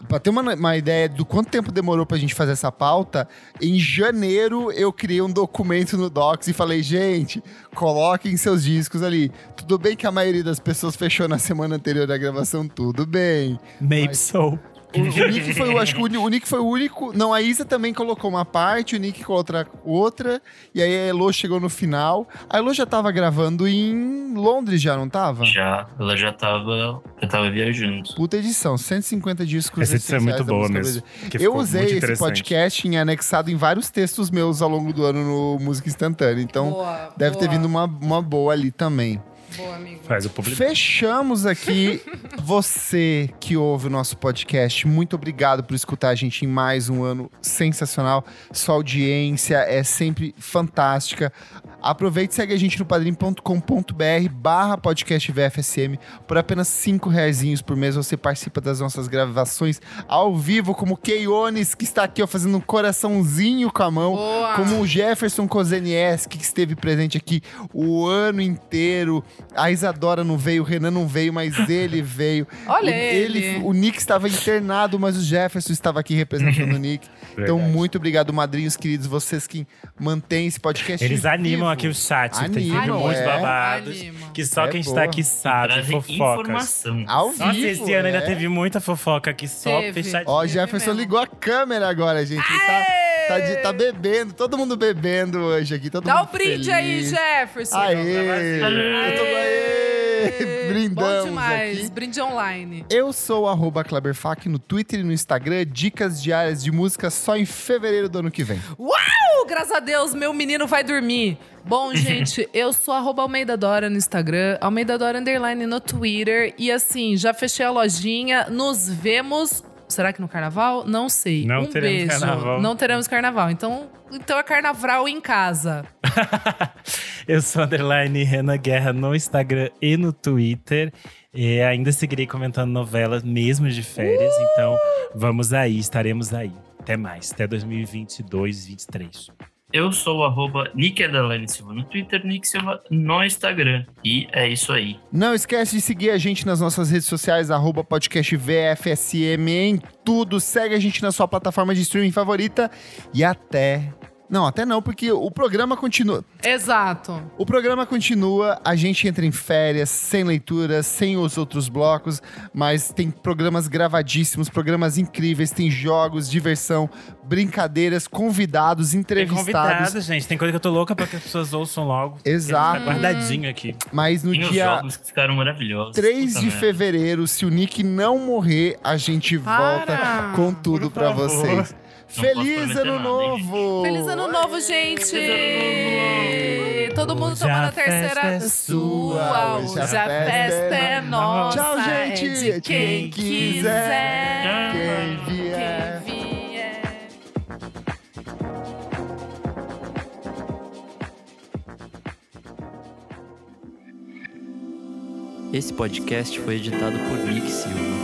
Pra ter uma, uma ideia do quanto tempo demorou pra gente fazer essa pauta, em janeiro eu criei um documento no Docs e falei, gente, coloquem seus discos ali. Tudo bem que a maioria das pessoas fechou na semana anterior da gravação, tudo bem. Maybe Mas- so. O, o Nick foi, o- acho que o, Ni- o Nick foi o único. Não, a Isa também colocou uma parte, o Nick colocou outra, outra. E aí a Elo chegou no final. A Elo já tava gravando em Londres, já não tava? Já, ela já tava, já tava viajando. Puta edição, 150 discos. Essa edição é muito boa mesmo. Eu usei esse podcast em anexado em vários textos meus ao longo do ano no Música Instantânea. Então boa, deve ter boa, vindo uma, uma boa ali também. Boa, amigo. Faz o público. Fechamos aqui. Você que ouve o nosso podcast, muito obrigado por escutar a gente em mais um ano sensacional. Sua audiência é sempre fantástica. Aproveite e segue a gente no padrim.com.br barra podcast VFSM. Por apenas 5 reais por mês você participa das nossas gravações ao vivo, como o Keiones, que está aqui ó, fazendo um coraçãozinho com a mão, Boa. como o Jefferson Kozenieski, que esteve presente aqui o ano inteiro. A Isadora não veio, o Renan não veio, mas ele veio. Olha o, ele. O Nick estava internado, mas o Jefferson estava aqui representando o Nick. Então, muito obrigado, madrinhos queridos, vocês que mantêm esse podcast. Eles animam. Aqui o chat. tem sempre muitos é. babados. Anima. Que só É quem boa. está aqui sabe, Trazem fofocas. informação. Ao Nossa, vivo. esse ano ainda é. teve muita fofoca aqui, só Teve. fechadinho. Ó, o Jefferson ligou a câmera agora, gente. Tá, tá, de- tá bebendo, todo mundo bebendo hoje aqui. Todo Dá mundo o brinde feliz. aí, Jefferson. Aê! Aê! Eu tô aê! Brindamos Bom demais. aqui. Brinde online. Eu sou o arroba Kleberfac no Twitter e no Instagram. Dicas diárias de música só em fevereiro do ano que vem. Uau! Graças a Deus, meu menino vai dormir. Bom, gente, eu sou arroba Almeida Dora no Instagram, Almeida Dora Underline no Twitter. E assim, já fechei a lojinha. Nos vemos. Será que no carnaval? Não sei. Não um teremos beijo. carnaval. Não teremos carnaval. Então, então é carnaval em casa. Eu sou underline Renan Guerra no Instagram e no Twitter. E ainda seguirei comentando novelas mesmo de férias. Então, vamos aí, estaremos aí. Até mais, até 2022, 2023. Eu sou o arroba Nick Silva no Twitter, Nick Silva no Instagram. E é isso aí. Não esquece de seguir a gente nas nossas redes sociais, arroba podcast VFSM em tudo. Segue a gente na sua plataforma de streaming favorita. E até. Não, até não, porque o programa continua. Exato. O programa continua, a gente entra em férias, sem leituras, sem os outros blocos, mas tem programas gravadíssimos, programas incríveis, tem jogos, diversão, brincadeiras, convidados, Tem entrevistados. convidado, gente. Tem coisa que eu tô louca pra que as pessoas ouçam logo. Exato. Tá guardadinho aqui. Mas no Tem os dia jogos que ficaram maravilhosos. 3 Puta de merda. fevereiro, se o Nick não morrer, a gente Para! volta com tudo Por pra favor. vocês. Feliz ano nada, novo! Feliz ano novo, gente! Todo mundo Hoje tomando a terceira é sua. hoje a festa é nossa. Tchau, é gente! de quem quiser. Quem vier. Quem vier. Esse podcast foi editado por Nick Silva.